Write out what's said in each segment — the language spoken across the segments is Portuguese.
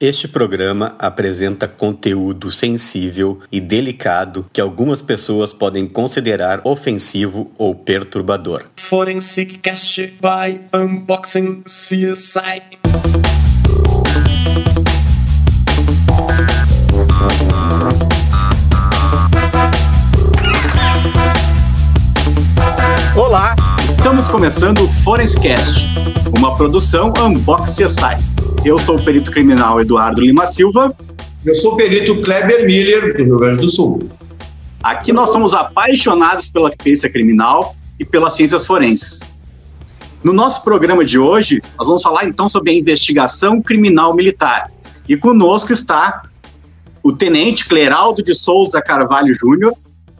Este programa apresenta conteúdo sensível e delicado que algumas pessoas podem considerar ofensivo ou perturbador. Forensic Cast by Unboxing CSI. Olá, estamos começando o Forensic Cast, uma produção Unboxing CSI. Eu sou o perito criminal Eduardo Lima Silva. Eu sou o perito Kleber Miller, do Rio Grande do Sul. Aqui nós somos apaixonados pela perícia criminal e pelas ciências forenses. No nosso programa de hoje, nós vamos falar então sobre a investigação criminal militar. E conosco está o tenente Cleraldo de Souza Carvalho Júnior,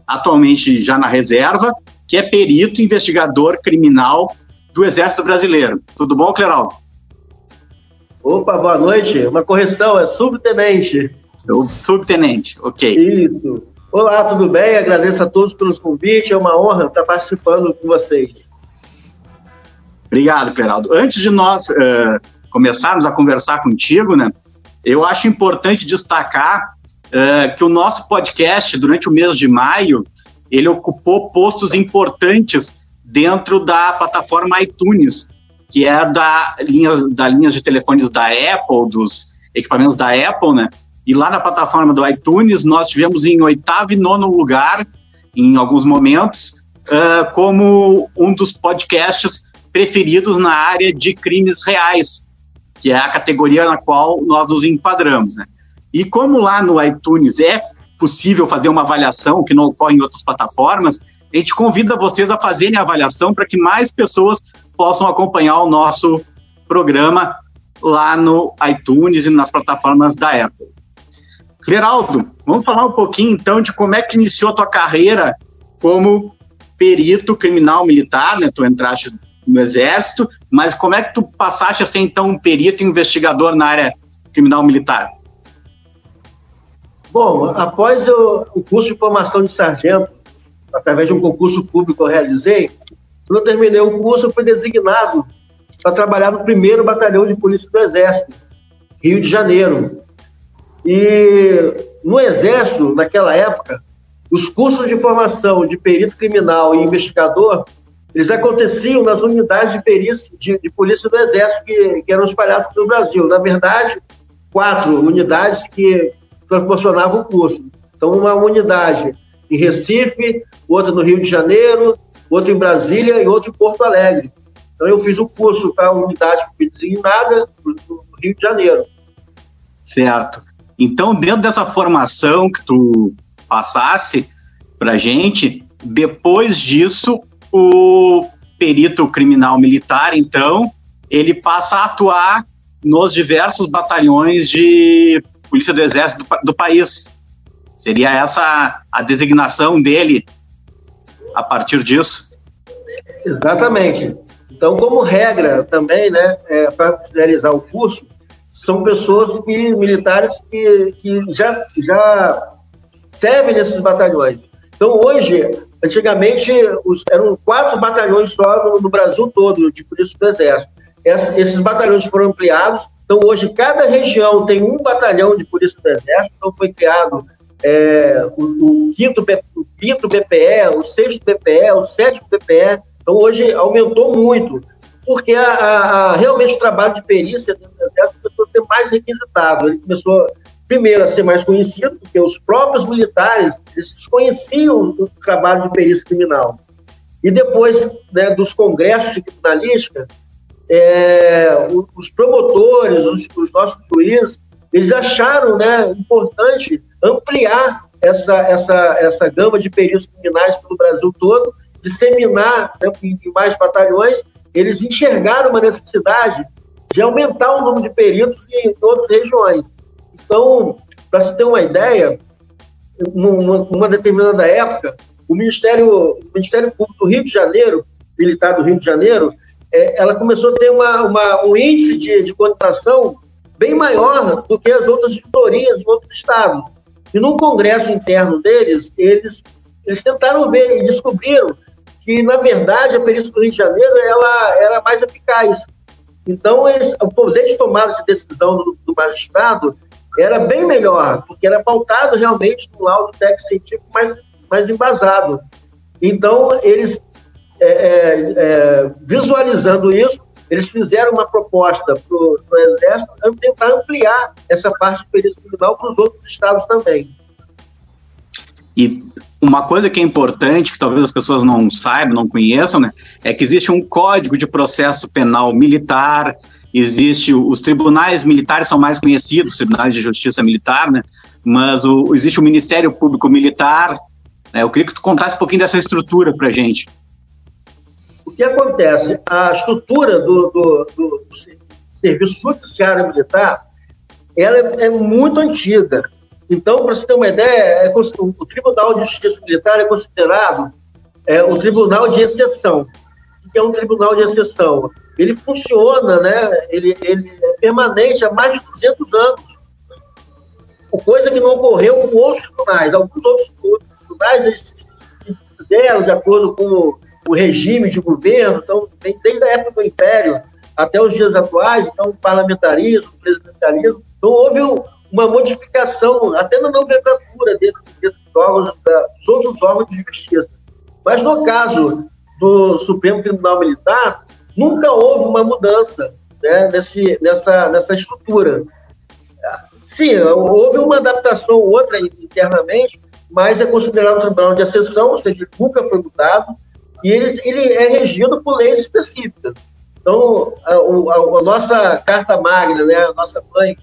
atualmente já na reserva, que é perito investigador criminal do Exército Brasileiro. Tudo bom, Cleraldo? Opa, boa noite. Uma correção, é subtenente. Subtenente, ok. Isso. Olá, tudo bem? Agradeço a todos pelos convites. É uma honra estar participando com vocês. Obrigado, Geraldo. Antes de nós uh, começarmos a conversar contigo, né, eu acho importante destacar uh, que o nosso podcast, durante o mês de maio, ele ocupou postos importantes dentro da plataforma iTunes, que é da linha, da linhas de telefones da Apple, dos equipamentos da Apple, né? E lá na plataforma do iTunes, nós tivemos em oitavo e nono lugar, em alguns momentos, uh, como um dos podcasts preferidos na área de crimes reais, que é a categoria na qual nós nos enquadramos, né? E como lá no iTunes é possível fazer uma avaliação que não ocorre em outras plataformas, a gente convida vocês a fazerem a avaliação para que mais pessoas possam acompanhar o nosso programa lá no iTunes e nas plataformas da Apple. Geraldo, vamos falar um pouquinho então de como é que iniciou a tua carreira como perito criminal militar, né? Tu entraste no exército, mas como é que tu passaste a ser então um perito investigador na área criminal militar? Bom, após o, o curso de formação de sargento, através de um concurso público que eu realizei, quando eu terminei o curso, eu fui designado para trabalhar no primeiro batalhão de polícia do Exército, Rio de Janeiro. E no Exército, naquela época, os cursos de formação de perito criminal e investigador, eles aconteciam nas unidades de perícia de, de polícia do Exército que, que, eram espalhadas pelo Brasil. Na verdade, quatro unidades que proporcionavam o curso. Então, uma unidade em Recife, outra no Rio de Janeiro, outro em Brasília e outro em Porto Alegre. Então eu fiz o curso para a unidade designada no Rio de Janeiro. Certo. Então, dentro dessa formação que tu passasse para gente, depois disso, o perito criminal militar, então, ele passa a atuar nos diversos batalhões de polícia do exército do, do país. Seria essa a designação dele a partir disso? Exatamente. Então, como regra também, né, é, para finalizar o curso, são pessoas que, militares que, que já, já servem nesses batalhões. Então, hoje, antigamente, os, eram quatro batalhões só no, no Brasil todo, de polícia do Exército. esses batalhões foram ampliados. Então, hoje, cada região tem um batalhão de polícia do Exército. Então, foi criado é, o, o, quinto, o quinto BPE, o sexto BPE, o sétimo BPE. Então, hoje aumentou muito, porque a, a, realmente o trabalho de perícia começou a ser mais requisitado. Ele começou, primeiro, a ser mais conhecido, porque os próprios militares eles conheciam o trabalho de perícia criminal. E depois né, dos congressos de criminalística, é, os promotores, os, os nossos juízes, eles acharam né, importante ampliar essa, essa, essa gama de peritos criminais pelo Brasil todo, disseminar né, em mais batalhões, eles enxergaram uma necessidade de aumentar o número de peritos em outras regiões. Então, para se ter uma ideia, numa, numa determinada época, o Ministério, o Ministério Público do Rio de Janeiro, militar do Rio de Janeiro, é, ela começou a ter uma, uma, um índice de, de contratação bem maior do que as outras editorias em outros estados. E no congresso interno deles, eles, eles tentaram ver e descobriram que, na verdade, a perícia do Rio de Janeiro ela era mais eficaz. Então, eles, o poder de tomada de decisão do, do do magistrado era bem melhor, porque era pautado realmente no laudo técnico científico mais, mais embasado. Então, eles, é, é, é visualizando isso, eles fizeram uma proposta para o Exército tentar ampliar essa parte de perícia criminal para os outros estados também. E uma coisa que é importante, que talvez as pessoas não saibam, não conheçam, né, é que existe um código de processo penal militar, existe os tribunais militares são mais conhecidos, tribunais de justiça militar, né, mas o, existe o Ministério Público Militar. Né, eu queria que tu contasse um pouquinho dessa estrutura para a gente. O que acontece? A estrutura do, do, do, do Serviço Judiciário Militar ela é, é muito antiga. Então, para você ter uma ideia, é, o Tribunal de Justiça Militar é considerado é, um tribunal de exceção. O que é um tribunal de exceção? Ele funciona, né? ele, ele é permanente há mais de 200 anos. Coisa que não ocorreu com outros tribunais. Alguns outros tribunais eles se fizeram de acordo com o regime de governo, então, desde a época do Império até os dias atuais, então, parlamentarismo, presidencialismo, então houve uma modificação, até na nomenclatura desses, desses órgãos, dos outros órgãos de justiça. Mas no caso do Supremo Tribunal Militar, nunca houve uma mudança né, nesse, nessa, nessa estrutura. Sim, houve uma adaptação ou outra internamente, mas é considerado um tribunal de exceção, ou seja, nunca foi mudado, e ele, ele é regido por leis específicas. Então, a, a, a nossa carta magna, né, a nossa mãe,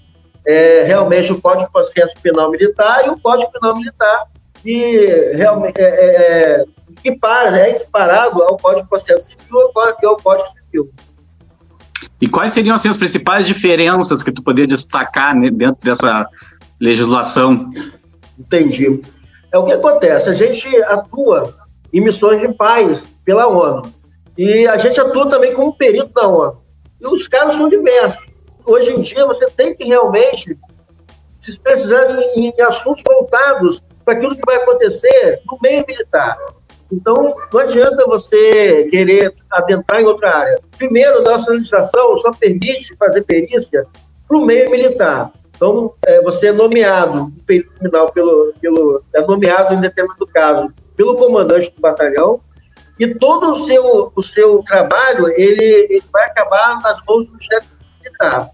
é realmente o Código de Processo Penal Militar e o Código Penal Militar, que realmente é, é, é equipara, é equiparado ao Código de Processo Civil, que é o Código Civil. E quais seriam assim, as principais diferenças que tu poderia destacar né, dentro dessa legislação? Entendi. É o que acontece. A gente atua em missões de paz pela ONU. E a gente atua também como perito da ONU. E os casos são diversos. Hoje em dia, você tem que realmente, se precisar em, em assuntos voltados para aquilo que vai acontecer no meio militar. Então, não adianta você querer adentrar em outra área. Primeiro, nossa legislação só permite fazer perícia para o meio militar. Então, é, você é nomeado, perito criminal, pelo, pelo, é nomeado em determinado caso pelo comandante do batalhão, e todo o seu, o seu trabalho ele, ele vai acabar nas mãos do chefe militar.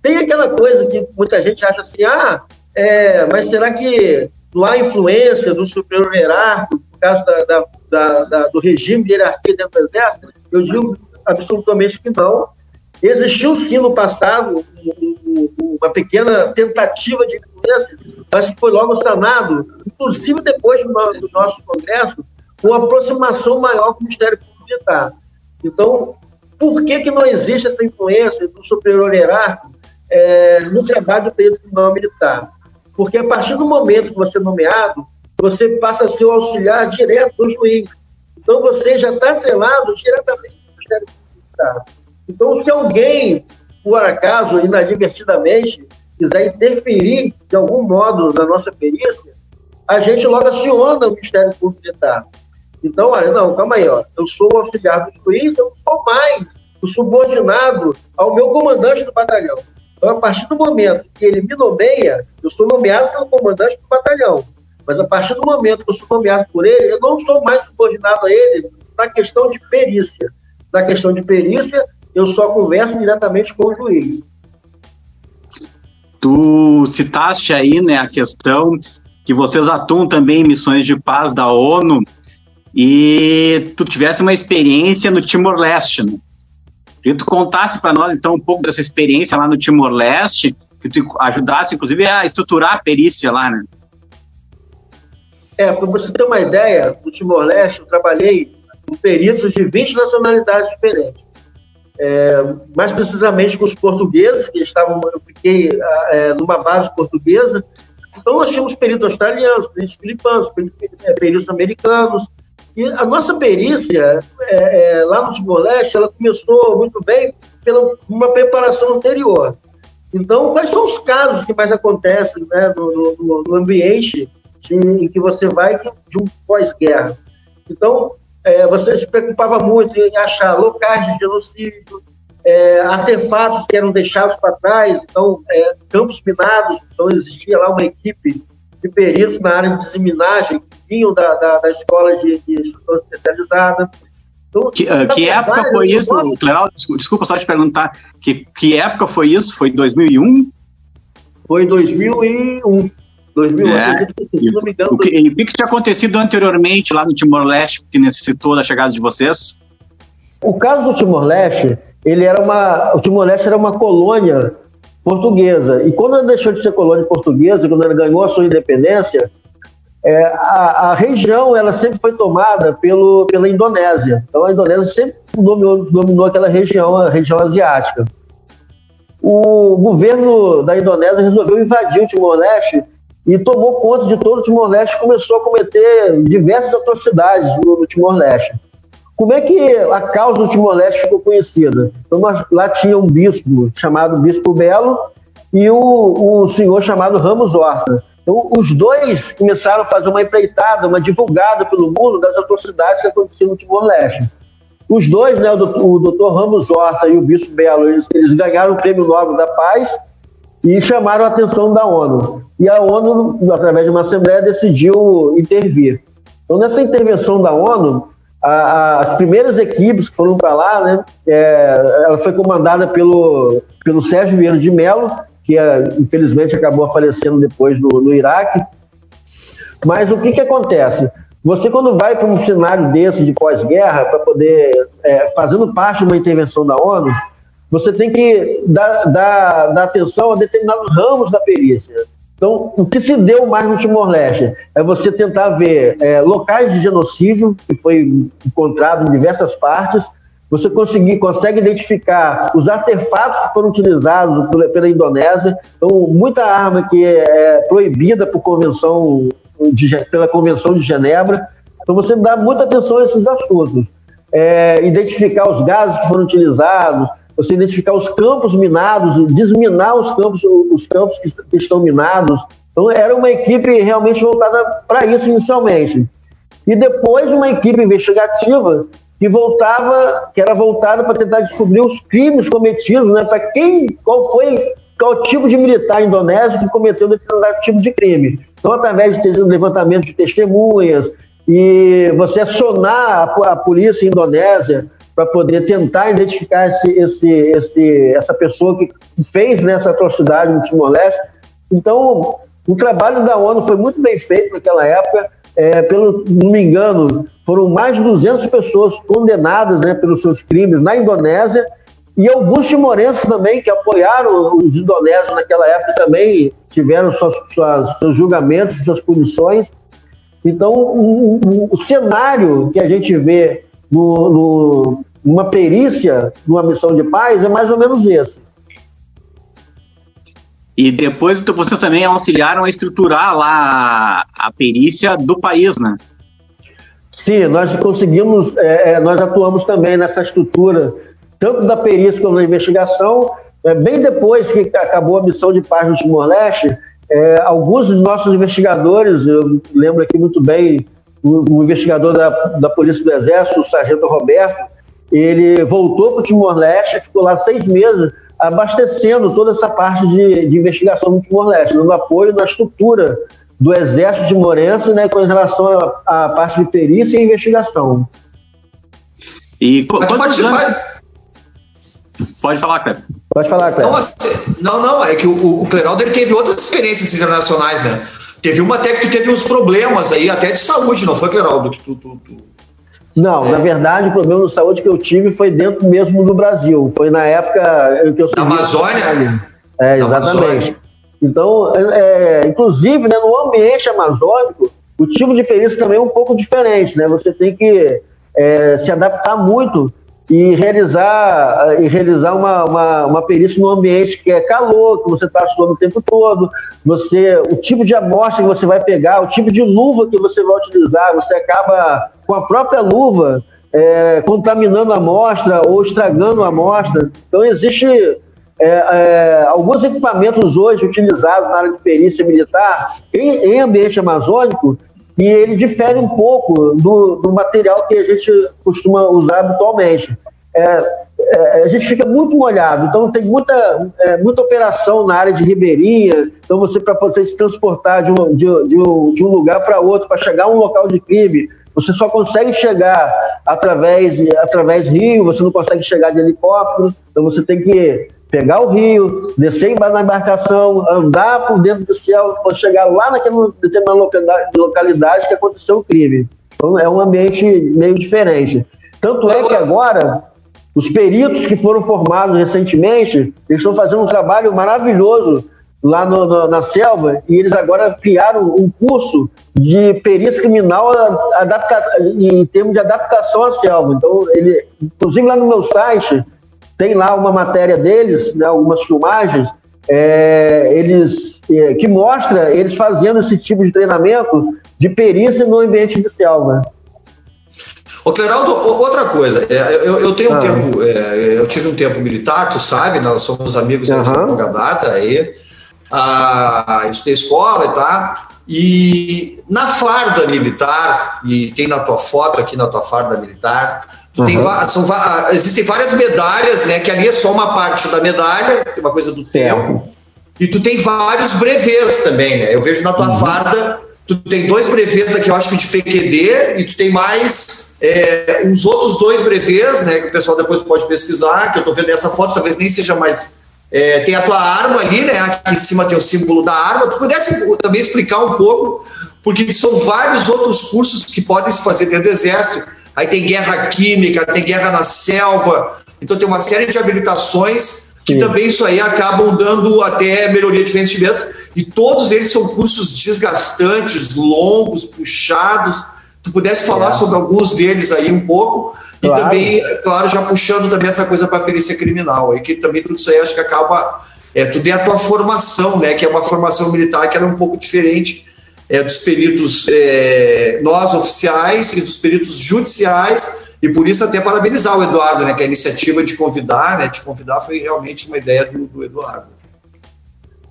Tem aquela coisa que muita gente acha assim, ah, é, mas será que não há influência do superior hierárquico, no caso da, da, da, da, do regime de hierarquia dentro do exército? Eu digo absolutamente que não. Existiu sim no passado uma pequena tentativa de influência, mas que foi logo sanado, inclusive depois do nosso congresso, com aproximação maior com o Ministério Público Militar. Então, por que, que não existe essa influência do superior hierárquico é, no trabalho do período criminal militar? Porque a partir do momento que você é nomeado, você passa a ser o auxiliar direto do juiz. Então, você já está atrelado diretamente com o Ministério Público Militar. Então, se alguém, por acaso, inadvertidamente, quiser interferir de algum modo na nossa perícia, a gente logo aciona o Ministério Público Militar. Então, olha, não, calma aí, ó. Eu sou o auxiliar do juiz, eu sou mais o subordinado ao meu comandante do batalhão. Então, a partir do momento que ele me nomeia, eu sou nomeado pelo comandante do batalhão. Mas a partir do momento que eu sou nomeado por ele, eu não sou mais subordinado a ele na questão de perícia. Na questão de perícia, eu só converso diretamente com o juiz. Tu citaste aí né, a questão que vocês atuam também em missões de paz da ONU e tu tivesse uma experiência no Timor-Leste. Né? Que tu contasse para nós, então, um pouco dessa experiência lá no Timor-Leste, que tu ajudasse, inclusive, a estruturar a perícia lá, né? É, para você ter uma ideia, no Timor-Leste eu trabalhei com peritos de 20 nacionalidades diferentes. É, mais precisamente com os portugueses, que estavam, eu fiquei é, numa base portuguesa, então, nós tínhamos peritos australianos, peritos filipinos, peritos é, americanos. E a nossa perícia, é, é, lá no Timor-Leste, ela começou muito bem pela uma preparação anterior. Então, quais são os casos que mais acontecem né, no, no, no ambiente de, em que você vai de um pós-guerra? Então, é, você se preocupava muito em achar locais de genocídio, é, artefatos que eram deixados para trás, então, é, campos minados, então existia lá uma equipe de peritos na área de disseminagem que vinham da, da, da escola de, de instrução especializada. Então, que, uh, que época foi isso, posso... Cleral? Desculpa só te perguntar, que, que época foi isso? Foi 2001? Foi 2001. 2001, é, se não me engano. O que, o que tinha acontecido anteriormente lá no Timor-Leste que necessitou da chegada de vocês? O caso do Timor-Leste, ele era uma, o Timor-Leste era uma colônia portuguesa. E quando ela deixou de ser colônia portuguesa, quando ela ganhou a sua independência, é, a, a, região ela sempre foi tomada pelo, pela Indonésia. Então a Indonésia sempre dominou, dominou aquela região, a região asiática. O governo da Indonésia resolveu invadir o Timor-Leste e tomou conta de todo o Timor-Leste começou a cometer diversas atrocidades no, no Timor-Leste. Como é que a causa do Timor-Leste ficou conhecida? Então, lá tinha um bispo chamado Bispo Belo e o, o senhor chamado Ramos Horta. Então, os dois começaram a fazer uma empreitada, uma divulgada pelo mundo das atrocidades que aconteciam no Timor-Leste. Os dois, né, o doutor Ramos Horta e o Bispo Belo, eles, eles ganharam o Prêmio Nobel da Paz e chamaram a atenção da ONU. E a ONU, através de uma assembleia, decidiu intervir. Então, nessa intervenção da ONU, a, as primeiras equipes que foram para lá, né, é, ela foi comandada pelo, pelo Sérgio Vieira de Mello, que é, infelizmente acabou falecendo depois no, no Iraque. Mas o que, que acontece? Você, quando vai para um cenário desse de pós-guerra, para poder, é, fazendo parte de uma intervenção da ONU, você tem que dar, dar, dar atenção a determinados ramos da perícia. Então, o que se deu mais no Timor-Leste é você tentar ver é, locais de genocídio, que foi encontrado em diversas partes, você conseguir, consegue identificar os artefatos que foram utilizados pela Indonésia, então, muita arma que é, é proibida por convenção de, pela Convenção de Genebra, então você dá muita atenção a esses assuntos. É, identificar os gases que foram utilizados, você identificar os campos minados, desminar os campos, os campos que estão minados. Então, era uma equipe realmente voltada para isso inicialmente. E depois uma equipe investigativa que voltava, que era voltada para tentar descobrir os crimes cometidos, né? Para quem, qual foi, qual tipo de militar indonésio que cometeu determinado tipo de crime. Então, através de levantamento de testemunhas e você acionar a, a polícia indonésia para poder tentar identificar esse, esse, esse, essa pessoa que fez nessa atrocidade no Timor-Leste. Então, o trabalho da ONU foi muito bem feito naquela época. É, pelo não me engano, foram mais de 200 pessoas condenadas né, pelos seus crimes na Indonésia e alguns timorenses também que apoiaram os indonésios naquela época também tiveram suas, suas, seus julgamentos, suas punições. Então, o, o, o cenário que a gente vê no, no, uma perícia numa missão de paz é mais ou menos esse. E depois vocês também auxiliaram a estruturar lá a perícia do país, né? Sim, nós conseguimos, é, é, nós atuamos também nessa estrutura, tanto da perícia como da investigação. É, bem depois que acabou a missão de paz no Timor-Leste, é, alguns dos nossos investigadores, eu lembro aqui muito bem o, o investigador da, da Polícia do Exército, o Sargento Roberto, ele voltou para o Timor-Leste, ficou lá seis meses, abastecendo toda essa parte de, de investigação no Timor-Leste, dando apoio na estrutura do Exército Timorense né, com relação à parte de perícia e investigação. E pode, anos... pode falar, Cleber. Pode falar, Cleber. Não, assim, não, não, é que o, o Cleraldo teve outras experiências internacionais, né? Teve uma até que tu teve uns problemas aí, até de saúde, não foi, Cleraldo? Que tu, tu, tu não, é. na verdade, o problema de saúde que eu tive foi dentro mesmo do Brasil. Foi na época que eu Na Amazônia? É, exatamente. Amazônia. Então, é, é, inclusive, né, no ambiente amazônico, o tipo de perícia também é um pouco diferente, né? Você tem que é, se adaptar muito e realizar, e realizar uma, uma, uma perícia no ambiente que é calor, que você está suando o tempo todo, você, o tipo de amostra que você vai pegar, o tipo de luva que você vai utilizar, você acaba com a própria luva é, contaminando a amostra ou estragando a amostra. Então, existe é, é, alguns equipamentos hoje utilizados na área de perícia militar em, em ambiente amazônico e ele difere um pouco do, do, material que a gente costuma usar habitualmente. é, é, a gente fica muito molhado, então tem muita, é, muita operação na área de ribeirinha, então você para você se transportar de um, de, de um, de um lugar para outro, para chegar a um local de crime, você só consegue chegar através, através rio, você não consegue chegar de helicóptero, então você tem que pegar o rio, descer na embarcação, andar por dentro do céu, para chegar lá naquela determinada localidade que aconteceu o crime. Então é um ambiente meio diferente. Tanto é que agora os peritos que foram formados recentemente, estão fazendo um trabalho maravilhoso lá no, no, na selva e eles agora criaram um curso de perícia criminal adapta, em termos de adaptação à selva. Então, ele, inclusive lá no meu site tem lá uma matéria deles, né, algumas filmagens, é, eles é, que mostra eles fazendo esse tipo de treinamento de perícia no ambiente de selva. Ô, Cleraldo, outra coisa, é, eu, eu tenho um ah. tempo, é, eu tive um tempo militar, tu sabe, nós somos amigos uhum. de longa data, aí, a, estudei escola e tal, e na farda militar, e tem na tua foto aqui na tua farda militar, uhum. tem, são, existem várias medalhas, né, que ali é só uma parte da medalha, que é uma coisa do tempo, e tu tem vários brevês também, né, eu vejo na tua uhum. farda tu tem dois brevês aqui, eu acho que de PQD, e tu tem mais é, uns outros dois brevês, né, que o pessoal depois pode pesquisar, que eu estou vendo essa foto, talvez nem seja mais. É, tem a tua arma ali, né? Aqui em cima tem o símbolo da arma. Tu pudesse também explicar um pouco, porque são vários outros cursos que podem se fazer dentro do Exército. Aí tem guerra química, tem guerra na selva, então tem uma série de habilitações que Sim. também isso aí acabam dando até melhoria de investimento e todos eles são cursos desgastantes, longos, puxados. Tu pudesse falar é. sobre alguns deles aí um pouco, claro. e também, claro, já puxando também essa coisa para a perícia criminal, aí que também tudo isso aí acho que acaba, é, tudo é a tua formação, né, que é uma formação militar que era é um pouco diferente é, dos peritos é, nós oficiais e dos peritos judiciais, e por isso até parabenizar o Eduardo, né, que a iniciativa de convidar, né, de convidar foi realmente uma ideia do, do Eduardo.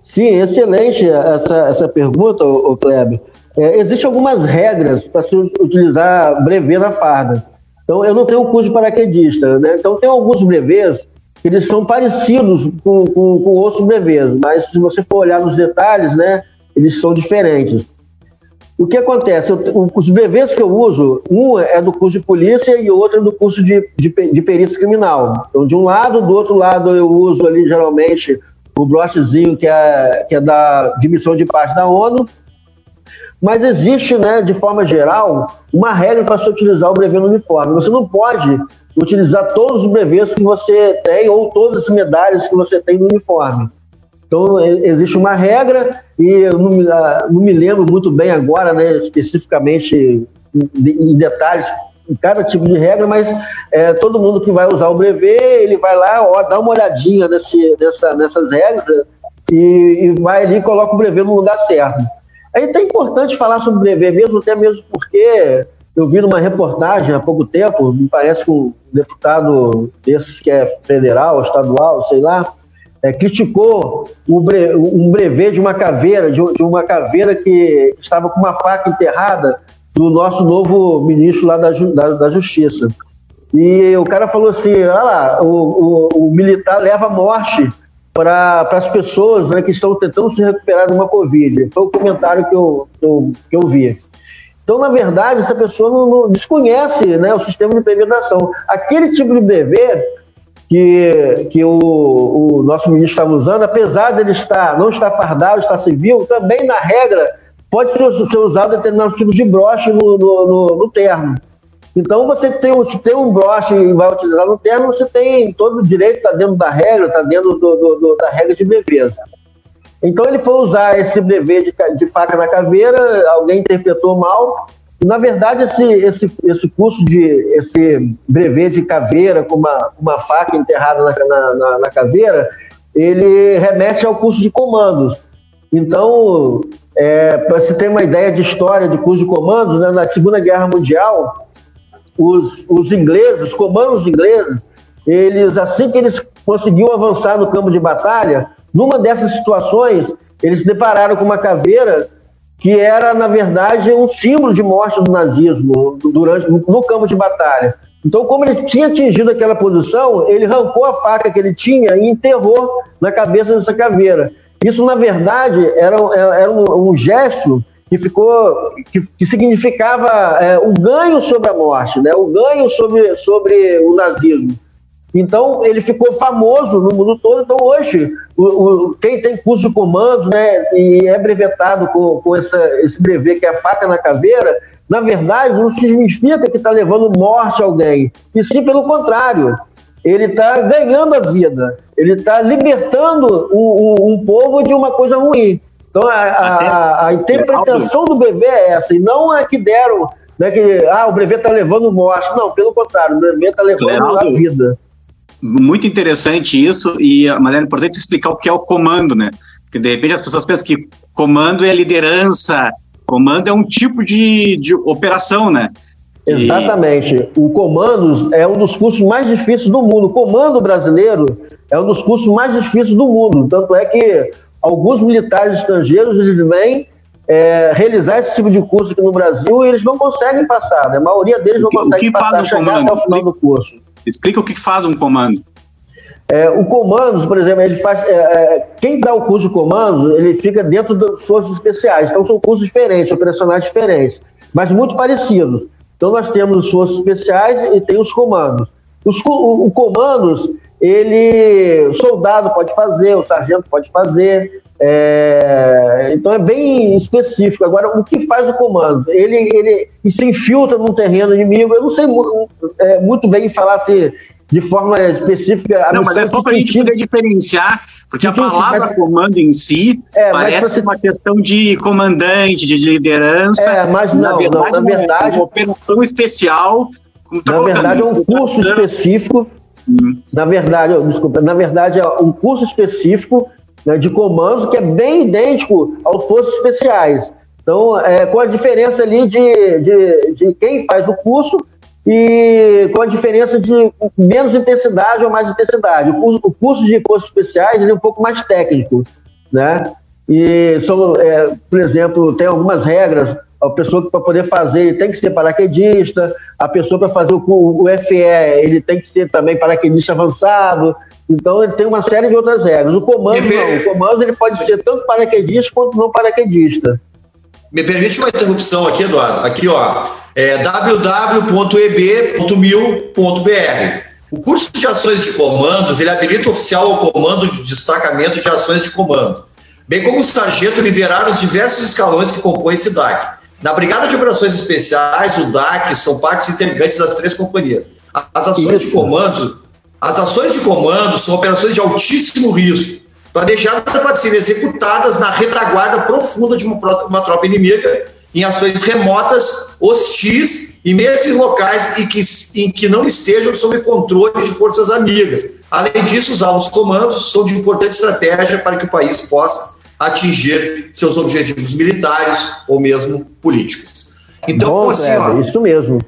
Sim, excelente essa, essa pergunta, o Kleber. É, Existem algumas regras para se utilizar brevê na farda. Então, eu não tenho curso de paraquedista, né? Então, tem alguns brevês que eles são parecidos com, com, com outros brevês, mas se você for olhar nos detalhes, né, eles são diferentes. O que acontece? Eu, os brevês que eu uso, um é do curso de polícia e o outro é do curso de, de, de perícia criminal. Então, de um lado, do outro lado, eu uso ali geralmente o brochezinho que é, que é da de missão de paz da ONU. Mas existe, né, de forma geral, uma regra para se utilizar o brevê no uniforme. Você não pode utilizar todos os brevês que você tem ou todas as medalhas que você tem no uniforme. Então, existe uma regra, e eu não me, ah, não me lembro muito bem agora, né, especificamente em detalhes, em cada tipo de regra, mas é, todo mundo que vai usar o brevê, ele vai lá, ó, dá uma olhadinha nesse, nessa, nessas regras e, e, vai ali e coloca o brevê no lugar certo. É então importante falar sobre o brevê mesmo, até mesmo porque eu vi numa reportagem há pouco tempo, me parece que um deputado desses que é federal, estadual, sei lá, é, criticou bre, um brevê de uma caveira, de, de uma caveira que estava com uma faca enterrada do nosso novo ministro lá da, da, da Justiça. E o cara falou assim: olha lá, o, o, o militar leva morte para as pessoas né, que estão tentando se recuperar de uma Covid. Foi o comentário que eu, que eu, que eu vi. Então, na verdade, essa pessoa não, não desconhece né, o sistema de prevenção. Aquele tipo de dever que, que o, o nosso ministro estava usando, apesar dele estar, não estar fardado, estar civil, também na regra pode ser, ser usado determinados tipos de broche no, no, no, no terno. Então, você tem, se tem um broche e vai utilizar no terno, você tem todo o direito, está dentro da regra, está dentro do, do, do, da regra de breveza. Então, ele foi usar esse brevê de, de faca na caveira, alguém interpretou mal. Na verdade, esse, esse, esse curso de esse brevê de caveira com uma, uma faca enterrada na, na, na caveira, ele remete ao curso de comandos. Então, é, Para se ter uma ideia de história de curso de comandos, né, na Segunda Guerra Mundial, os, os ingleses, os comandos ingleses, eles assim que eles conseguiam avançar no campo de batalha, numa dessas situações, eles se depararam com uma caveira que era, na verdade, um símbolo de morte do nazismo durante, no, campo de batalha. Então, como ele tinha atingido aquela posição, ele arrancou a faca que ele tinha e enterrou na cabeça dessa caveira. Isso, na verdade, era, era um, um gesto que ficou que, que significava é, o ganho sobre a morte, né? o ganho sobre, sobre o nazismo. Então, ele ficou famoso no mundo todo. Então, hoje, o, o, quem tem curso de comando né, e é brevetado com, com essa, esse brevet, que é a faca na caveira, na verdade, não significa que está levando morte a alguém, e sim pelo contrário. Ele está ganhando a vida, ele está libertando um, um, um, povo de uma coisa ruim. Então, a, a, a interpretação do bebê é essa, e não a que deram, né, que ah, o bebê está levando morte. Não, pelo contrário, o bebê está levando Leonardo, a vida. Muito interessante isso, e mas é importante explicar o que é o comando, né? Porque de repente as pessoas pensam que comando é liderança, Comando é um tipo de, de operação, né? Exatamente. O Comandos é um dos cursos mais difíceis do mundo. O Comando brasileiro é um dos cursos mais difíceis do mundo. Tanto é que alguns militares estrangeiros eles vêm é, realizar esse tipo de curso aqui no Brasil e eles não conseguem passar. Né? A maioria deles não consegue passar, chegar até o final do curso. Explica o que faz um comando. É, o comandos, por exemplo, ele faz. É, é, quem dá o curso de comandos, ele fica dentro das forças especiais. Então são cursos diferentes, operacionais diferentes, mas muito parecidos. Então nós temos as forças especiais e tem os comandos. Os, o, o comandos, ele. O soldado pode fazer, o sargento pode fazer. É, então é bem específico. Agora, o que faz o comando? Ele, ele, se infiltra num terreno inimigo. Eu não sei é, muito bem falar se de forma específica. Não, mas é só para a gente poder diferenciar, porque a palavra mas... comando em si é, parece você... uma questão de comandante, de liderança. É, mas não, na verdade, não, na verdade é uma operação especial. Tá na verdade, é um curso específico. Na verdade, desculpa, na verdade, é um curso específico né, de comandos que é bem idêntico ao Forças Especiais. Então, é, com a diferença ali de, de, de quem faz o curso e com a diferença de menos intensidade ou mais intensidade. O curso, o curso de cursos especiais é um pouco mais técnico, né? E, são, é, por exemplo, tem algumas regras. A pessoa para poder fazer tem que ser paraquedista, a pessoa para fazer o, o FE ele tem que ser também paraquedista avançado. Então ele tem uma série de outras regras. O comando não. O comando ele pode ser tanto paraquedista quanto não paraquedista. Me permite uma interrupção aqui, Eduardo. Aqui, ó é www.eb.mil.br. O curso de ações de comandos, ele habilita o oficial ao comando de destacamento de ações de comando, bem como o sargento liderar os diversos escalões que compõem esse DAC. Na Brigada de Operações Especiais, o DAC são partes integrantes das três companhias. As ações de comando, as ações de comando são operações de altíssimo risco, planejadas para serem executadas na retaguarda profunda de uma, uma tropa inimiga em ações remotas, hostis e em locais em que, em que não estejam sob controle de forças amigas. Além disso, os alvos comandos são de importante estratégia para que o país possa atingir seus objetivos militares ou mesmo políticos. Então, Bom, assim, Kleber, ó, isso mesmo.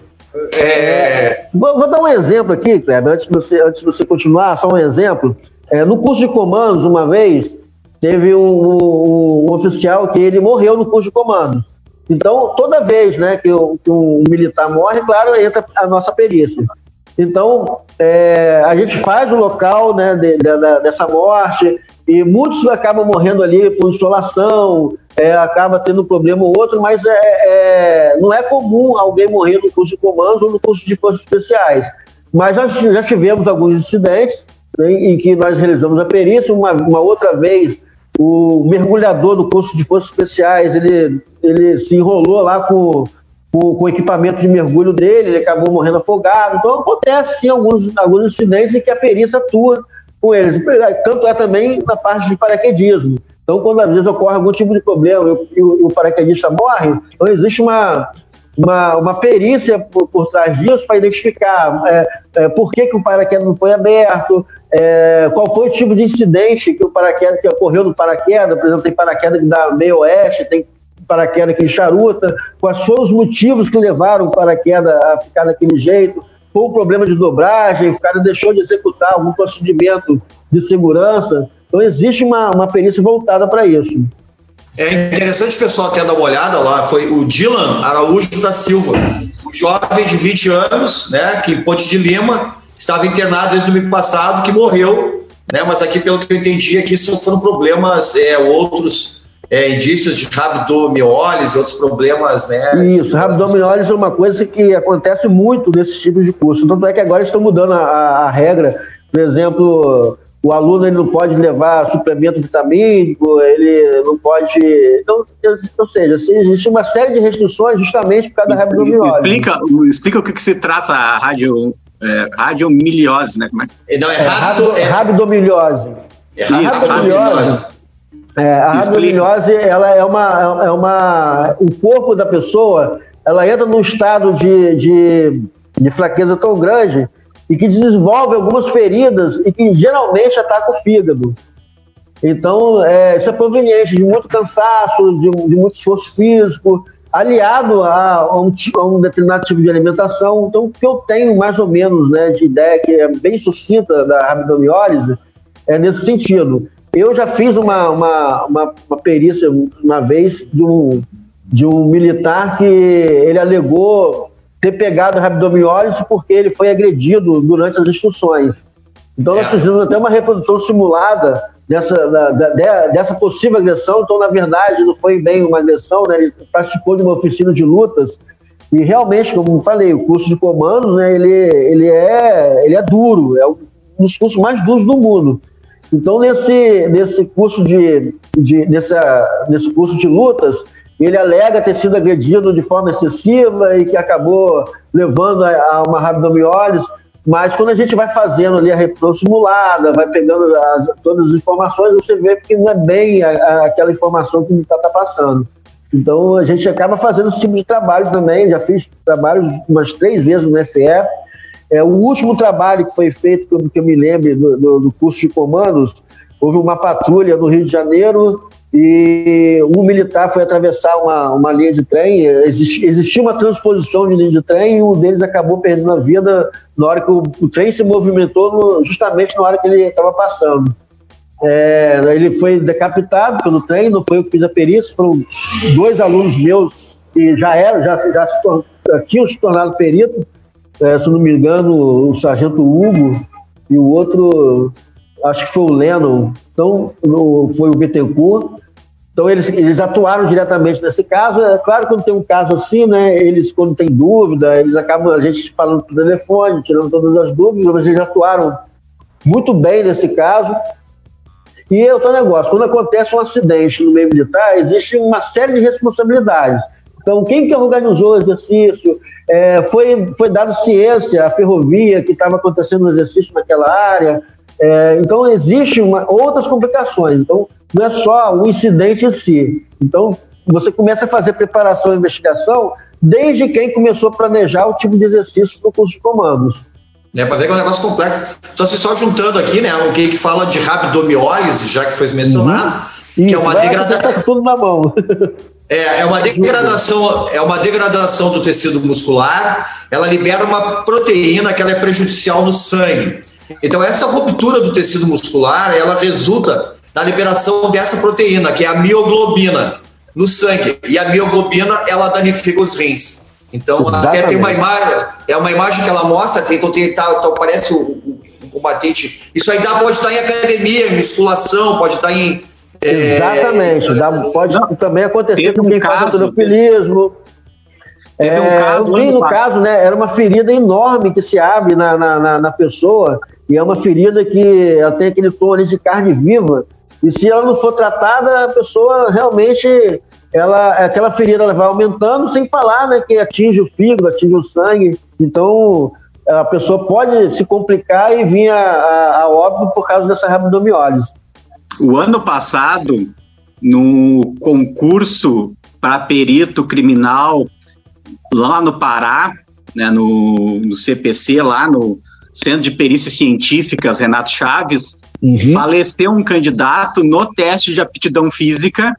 É... Vou, vou, dar um exemplo aqui, Kleber, antes de você, antes de você continuar, só um exemplo. É, no curso de comandos, uma vez, teve um, um, um oficial que ele morreu no curso de comandos. Então, toda vez né, que, o, que um militar morre, claro, entra a nossa perícia. Então, é, a gente faz o local né, de, de, dessa morte e muitos acabam morrendo ali por insolação, é, acaba tendo um problema ou outro, mas é, é, não é comum alguém morrer no curso de comandos ou no curso de forças especiais. Mas nós já tivemos alguns incidentes né, em que nós realizamos a perícia, uma, uma outra vez o mergulhador do curso de forças especiais, ele, ele se enrolou lá com, com, com o equipamento de mergulho dele, ele acabou morrendo afogado. Então acontece sim alguns, alguns incidentes em que a perícia atua com eles. Tanto é também na parte de paraquedismo. Então, quando às vezes ocorre algum tipo de problema e o, o paraquedista morre, então existe uma, uma, uma perícia por, por trás disso para identificar é, é, por que, que o paraquedas não foi aberto, é, qual foi o tipo de incidente que o paraquedas que ocorreu no paraquedas, por exemplo, tem paraquedas que dá meio oeste, tem paraquedas que charuta, quais foram os motivos que levaram o paraquedas a ficar daquele jeito, foi um problema de dobragem, o cara deixou de executar algum procedimento de segurança. Então existe uma, uma perícia voltada para isso. É interessante o pessoal ter dado uma olhada lá, foi o Dylan Araújo da Silva. um jovem de 20 anos, né, que Ponte de Lima, estava internado desde o domingo passado, que morreu, né, mas aqui, pelo que eu entendi, aqui foram problemas, é, outros é, indícios de rabdomiólise, outros problemas, né? Isso, rabdomiólise é uma coisa que acontece muito nesses tipos de curso. Tanto é que agora estão mudando a, a regra. Por exemplo, o aluno ele não pode levar suplemento vitamínico, ele não pode. Então, ou seja, existe uma série de restrições justamente por causa da rabdomiólise. Explica, explica o que, que se trata a radio, é, radiomiliose, né? Como é? Não, é, é, rabdo, é rabdomiliose. É rabdomiliose. É, a rabdomiliose, ela é uma, é uma. O corpo da pessoa, ela entra num estado de, de, de fraqueza tão grande e que desenvolve algumas feridas e que geralmente ataca o fígado. Então, é, isso é proveniente de muito cansaço, de, de muito esforço físico, aliado a, a, um, a, um, determinado tipo de alimentação. Então, o que eu tenho mais ou menos né, de ideia que é bem sucinta da rabdomiólise é nesse sentido. Eu já fiz uma, uma, uma, uma perícia uma vez de um, de um militar que ele alegou ter pegado rabdomiólise porque ele foi agredido durante as instruções. Então nós precisamos até uma reprodução simulada dessa, da, da, dessa possível agressão. Então, na verdade, não foi bem uma agressão, né? ele participou de uma oficina de lutas e realmente, como falei, o curso de comandos, né, ele, ele, é, ele é duro, é um dos cursos mais duros do mundo. Então, nesse, nesse curso de, de nessa, nesse curso de lutas, ele alega ter sido agredido de forma excessiva e que acabou levando a, a uma rabdomiólise, mas quando a gente vai fazendo ali a reprodução simulada, vai pegando as, todas as informações, você vê que não é bem a, a, aquela informação que está tá passando. Então a gente acaba fazendo esse tipo de trabalho também. Já fiz trabalhos umas três vezes no FE, é, o último trabalho que foi feito, que eu, me lembro, do, do, do, curso de comandos, houve uma patrulha no Rio de Janeiro e um militar foi atravessar uma, uma linha de trem. Existia, uma transposição de linha de trem e um deles acabou perdendo a vida na hora que o, o trem se movimentou, no, justamente na hora que ele estava passando. É, ele foi decapitado pelo trem, não foi eu que fiz a perícia, foram dois alunos meus que já eram, já, já, se, já tinham se tornado perito é, se não me engano, o sargento Hugo e o outro, acho que foi o Lennon, então no, foi o Bittencourt. Então eles, eles atuaram diretamente nesse caso. É claro que quando tem um caso assim, né, eles quando tem dúvida, eles acabam a gente falando por telefone, tirando todas as dúvidas, mas eles atuaram muito bem nesse caso. E é outro negócio, quando acontece um acidente no meio militar, existe uma série de responsabilidades. Então, quem que organizou o exercício? É, foi, foi dado ciência à ferrovia que estava acontecendo o exercício naquela área. É, então, existem outras complicações. Então, não é só o incidente em si. Então, você começa a fazer preparação e investigação desde quem começou a planejar o tipo de exercício para o curso de comandos. É, para ver que é um negócio complexo. Então, assim, só juntando aqui, né, o que, fala de rabdomiólise, já que foi mencionado, uhum. que é uma degradação. Tá tudo na mão. É, é, uma degradação, é uma degradação do tecido muscular, ela libera uma proteína que ela é prejudicial no sangue. Então, essa ruptura do tecido muscular, ela resulta na liberação dessa proteína, que é a mioglobina, no sangue. E a mioglobina, ela danifica os rins. Então, Exatamente. até tem uma imagem, é uma imagem que ela mostra, tem, então, tem, tá, então parece o, o, o combatente. Isso aí dá, pode estar em academia, em musculação, pode estar em é, Exatamente. Dá, pode não, também acontecer com quem um faz autofilismo. É, um caso, vi, no caso, né, era uma ferida enorme que se abre na, na, na, pessoa, e é uma ferida que ela tem aquele tom ali de carne viva, e se ela não for tratada, a pessoa realmente, ela, aquela ferida ela vai aumentando, sem falar né, que atinge o fígado, atinge o sangue, então a pessoa pode se complicar e vir a, a, a óbito por causa dessa rabdomiólise. O ano passado, no concurso para perito criminal lá no Pará, né, no, no, CPC, lá no Centro de Perícias Científicas, Renato Chaves, uhum. faleceu um candidato no teste de aptidão física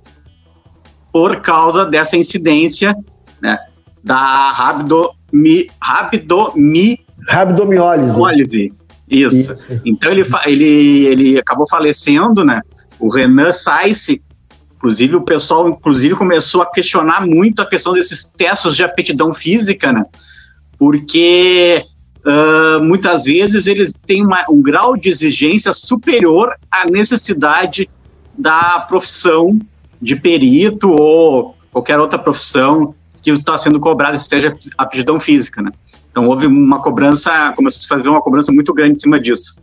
por causa dessa incidência né, da rabdomi, rabdomi, rabdomiólise. Isso. Isso. Então ele, ele, ele acabou falecendo, né? O Renan Saisse, inclusive o pessoal inclusive começou a questionar muito a questão desses testes de aptidão física, né? porque uh, muitas vezes eles têm uma, um grau de exigência superior à necessidade da profissão de perito ou qualquer outra profissão que está sendo cobrada, seja aptidão física, né? Então houve uma cobrança, começou a fazer uma cobrança muito grande em cima disso.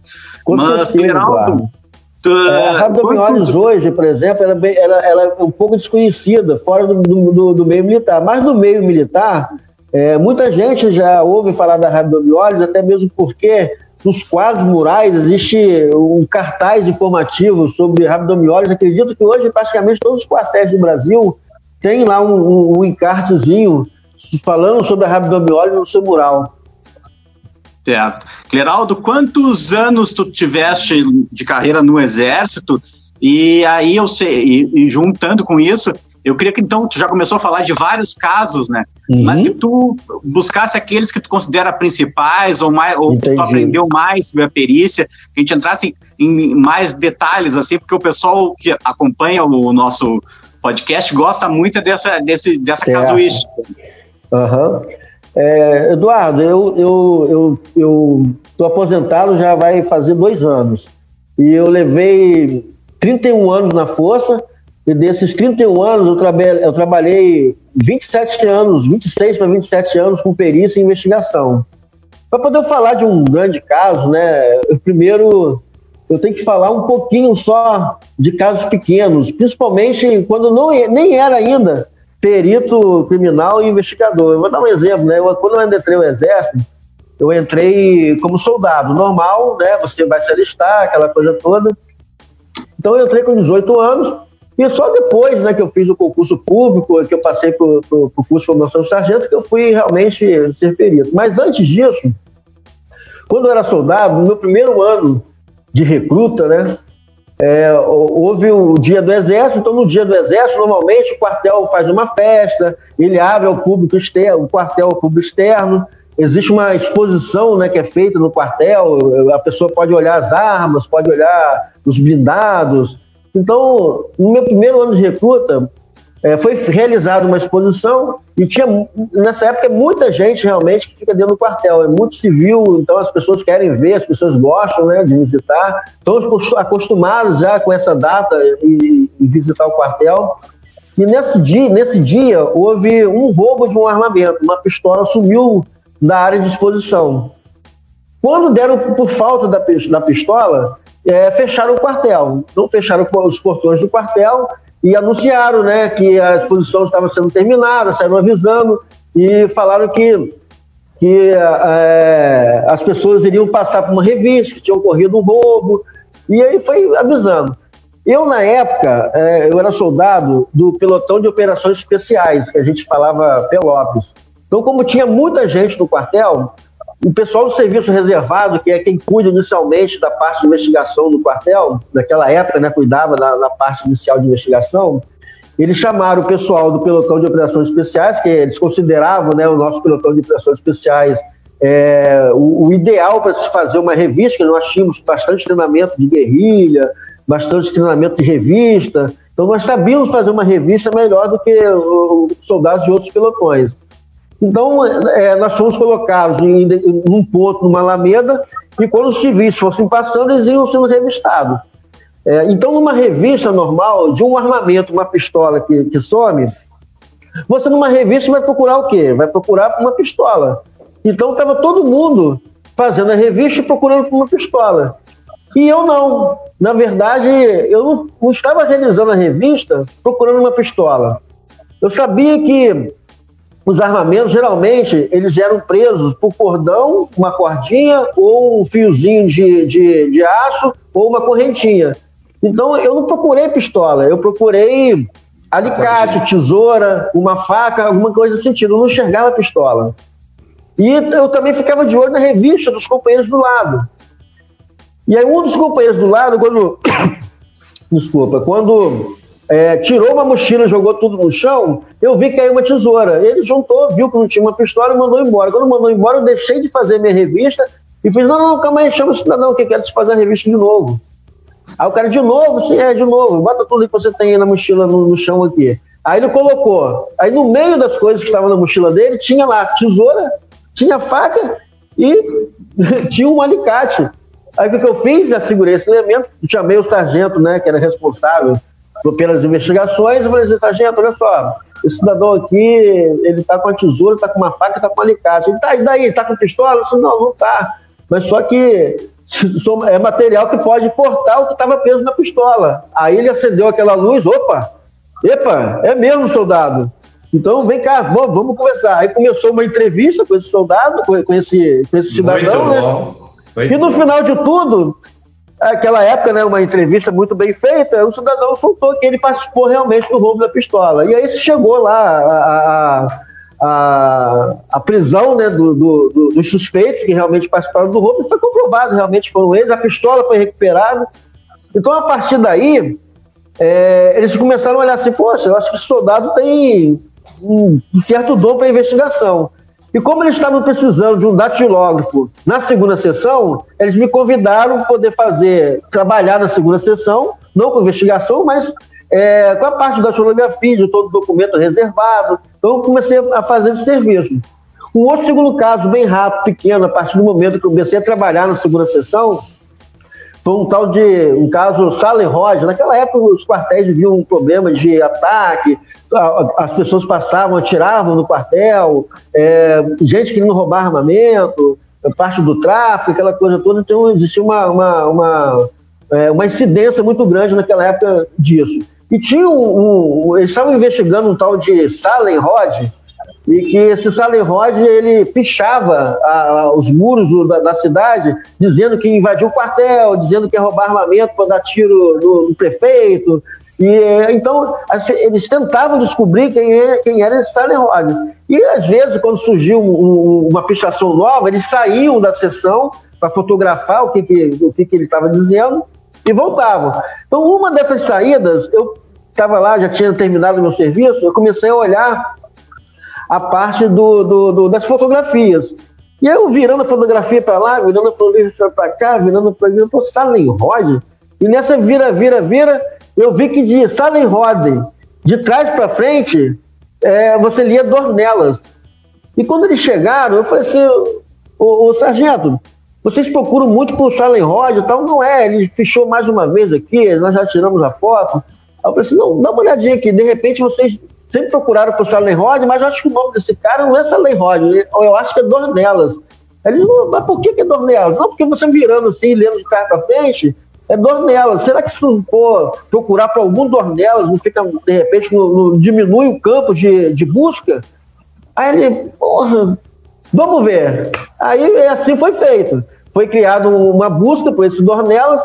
Com Mas, Geraldo, é, a rabdomiolis hoje, por exemplo, ela, ela, ela, é um pouco desconhecida fora do, do, do meio militar. Mas no meio militar, é, muita gente já ouve falar da rabdomiolis, até mesmo porque nos quadros murais existe um cartaz informativo sobre rabdomiolis. Acredito que hoje praticamente todos os quartéis do Brasil têm lá um, um, um encartezinho falando sobre a rabdomiolis no seu mural. Certo. Cleraldo, quantos anos tu tiveste de carreira no Exército? E aí eu sei, e, e, juntando com isso, eu queria que então tu já começou a falar de vários casos, né? Uhum. Mas que tu buscasse aqueles que tu considera principais ou mais, ou que tu aprendeu mais sobre a perícia, que a gente entrasse em, em mais detalhes, assim, porque o pessoal que acompanha o nosso podcast gosta muito dessa, desse, dessa casuística. Uhum. É, Eduardo, eu eu eu eu tô aposentado já vai fazer dois anos e eu levei 31 anos na força e desses 31 anos eu, trabalhei, eu trabalhei 27 anos, 26 para 27 anos com perícia e investigação. Para poder falar de um grande caso, né? Primeiro eu tenho que falar um pouquinho só de casos pequenos, principalmente quando não nem era ainda perito criminal e investigador. Eu vou dar um exemplo, né? Eu, quando eu entrei no exército, eu entrei como soldado normal, né? Você vai se alistar, aquela coisa toda. Então eu entrei com 18 anos e só depois, né, que eu fiz o concurso público, que eu passei para o curso de formação de sargento, que eu fui realmente ser perito. Mas antes disso, quando eu era soldado, no meu primeiro ano de recruta, né, é, houve o dia do exército, então no dia do exército, normalmente o quartel faz uma festa, ele abre ao público externo, o quartel ao público externo, existe uma exposição né, que é feita no quartel, a pessoa pode olhar as armas, pode olhar os blindados. Então, no meu primeiro ano de recruta, é, foi realizada uma exposição e tinha, nessa época, muita gente realmente que fica dentro do quartel. É muito civil, então as pessoas querem ver, as pessoas gostam né, de visitar. Estão acostumados já com essa data e, e visitar o quartel. E nesse dia, nesse dia houve um roubo de um armamento. Uma pistola sumiu da área de exposição. Quando deram por falta da, da pistola, é, fecharam o quartel. Então fecharam os portões do quartel e anunciaram né, que a exposição estava sendo terminada, saíram avisando e falaram que, que é, as pessoas iriam passar por uma revista, que tinha ocorrido um roubo, e aí foi avisando. Eu, na época, é, eu era soldado do pelotão de operações especiais, que a gente falava Pelopes. Então, como tinha muita gente no quartel, o pessoal do serviço reservado, que é quem cuida inicialmente da parte de investigação do quartel, naquela época, né, cuidava da, da parte inicial de investigação, eles chamaram o pessoal do pelotão de operações especiais, que eles consideravam né, o nosso pelotão de operações especiais é, o, o, ideal para se fazer uma revista, nós tínhamos bastante treinamento de guerrilha, bastante treinamento de revista, então nós sabíamos fazer uma revista melhor do que os soldados de outros pelotões. Então, é, nós fomos colocados em, em, num ponto, numa alameda, e quando os civis fossem passando, eles iam sendo revistados. É, então, numa revista normal, de um armamento, uma pistola que, que some, você numa revista vai procurar o quê? Vai procurar uma pistola. Então, estava todo mundo fazendo a revista e procurando por uma pistola. E eu não. Na verdade, eu não, não estava realizando a revista procurando uma pistola. Eu sabia que os armamentos, geralmente, eles eram presos por cordão, uma cordinha, ou um fiozinho de, de, de aço, ou uma correntinha. Então, eu não procurei pistola, eu procurei alicate, tesoura, uma faca, alguma coisa nesse sentido. Eu não enxergava pistola. E eu também ficava de olho na revista dos companheiros do lado. E aí, um dos companheiros do lado, quando. Desculpa, quando é, tirou uma mochila, jogou tudo no chão, eu vi que aí uma tesoura. Ele juntou, viu que não tinha uma pistola e mandou embora. Quando mandou embora, eu deixei de fazer minha revista e fiz, não, não, calma aí, chama o cidadão que quero te fazer a revista de novo. Aí o cara, de novo? Sim, é, de novo. Bota tudo que você tem aí na mochila no, no chão aqui. Aí ele colocou. Aí no meio das coisas que estavam na mochila dele, tinha lá tesoura, tinha faca e tinha um alicate. Aí o que eu fiz? Eu segurei esse elemento, chamei o sargento, né, que era responsável pelas investigações, e falei assim, sargento, olha só, esse cidadão aqui, ele tá com a tesoura, tá com uma faca, tá com um alicate. Ele tá, e daí? Tá com pistola? Eu disse, não, não tá. Mas só que é material que pode cortar o que estava preso na pistola. Aí ele acendeu aquela luz, opa, epa, é mesmo, soldado. Então vem cá, vamos, vamos conversar. Aí começou uma entrevista com esse soldado, com, esse, com esse cidadão, muito né? Bom. Muito e no bom. final de tudo, aquela época, né, uma entrevista muito bem feita, o cidadão soltou que ele participou realmente do roubo da pistola. E aí chegou lá a, a, a, a prisão né, do, do, do, dos suspeitos que realmente participaram do roubo, e foi comprovado, realmente foram eles, a pistola foi recuperada. Então, a partir daí, é, eles começaram a olhar assim, poxa, eu acho que o soldado tem um certo dom para investigação. E como eles estavam precisando de um datilógrafo na segunda sessão, eles me convidaram para poder fazer, trabalhar na segunda sessão, não com investigação, mas é, com a parte da datilografia, de todo o documento reservado. Então, eu comecei a fazer esse serviço. Um outro segundo caso, bem rápido, pequeno, a partir do momento que eu comecei a trabalhar na segunda sessão, foi um tal de um caso Salem Roger. Naquela época, os quartéis viviam um problema de ataque, as pessoas passavam, atiravam no quartel, é, gente querendo roubar armamento, parte do tráfico, aquela coisa toda. Então, existia uma, uma, uma, é, uma incidência muito grande naquela época disso. E tinha um, um, eles estavam investigando um tal de Salem Rod, e que esse Salem Rod ele pichava a, a, os muros do, da, da, cidade, dizendo que invadiu o quartel, dizendo que ia roubar armamento para dar tiro no, no prefeito, e então eles tentavam descobrir quem, é, quem era esse Rod. E às vezes, quando surgiu um, uma pichação nova, eles saíam da sessão para fotografar o que, que, o que, que ele estava dizendo e voltavam. Então, uma dessas saídas, eu estava lá, já tinha terminado meu serviço, eu comecei a olhar a parte do, do, do das fotografias. E eu virando a fotografia para lá, virando a fotografia para cá, virando cá, eu Salem Rod. E nessa vira, vira, vira, eu vi que de Salem Rod, de trás para frente, é, você lia Dornelas. E quando eles chegaram, eu falei assim, o, sargento, vocês procuram muito por Salem Rod e tal? Não é, ele fechou mais uma vez aqui, nós já tiramos a foto. Aí eu falei assim, não, dá uma olhadinha aqui, de repente vocês sempre procuraram por Salem Rod, mas acho que o nome desse cara não é Salem Rod, eu acho que é Dornelas. Ele mas por que, que é Dornelas? Não, porque você virando assim, lendo de trás para frente, é Dornelas. Será que se for procurar para algum Dornelas, não fica, de repente, no, no, diminui o campo de, de busca? Aí ele, porra, vamos ver. Aí assim foi feito. Foi criada uma busca por esses Dornelas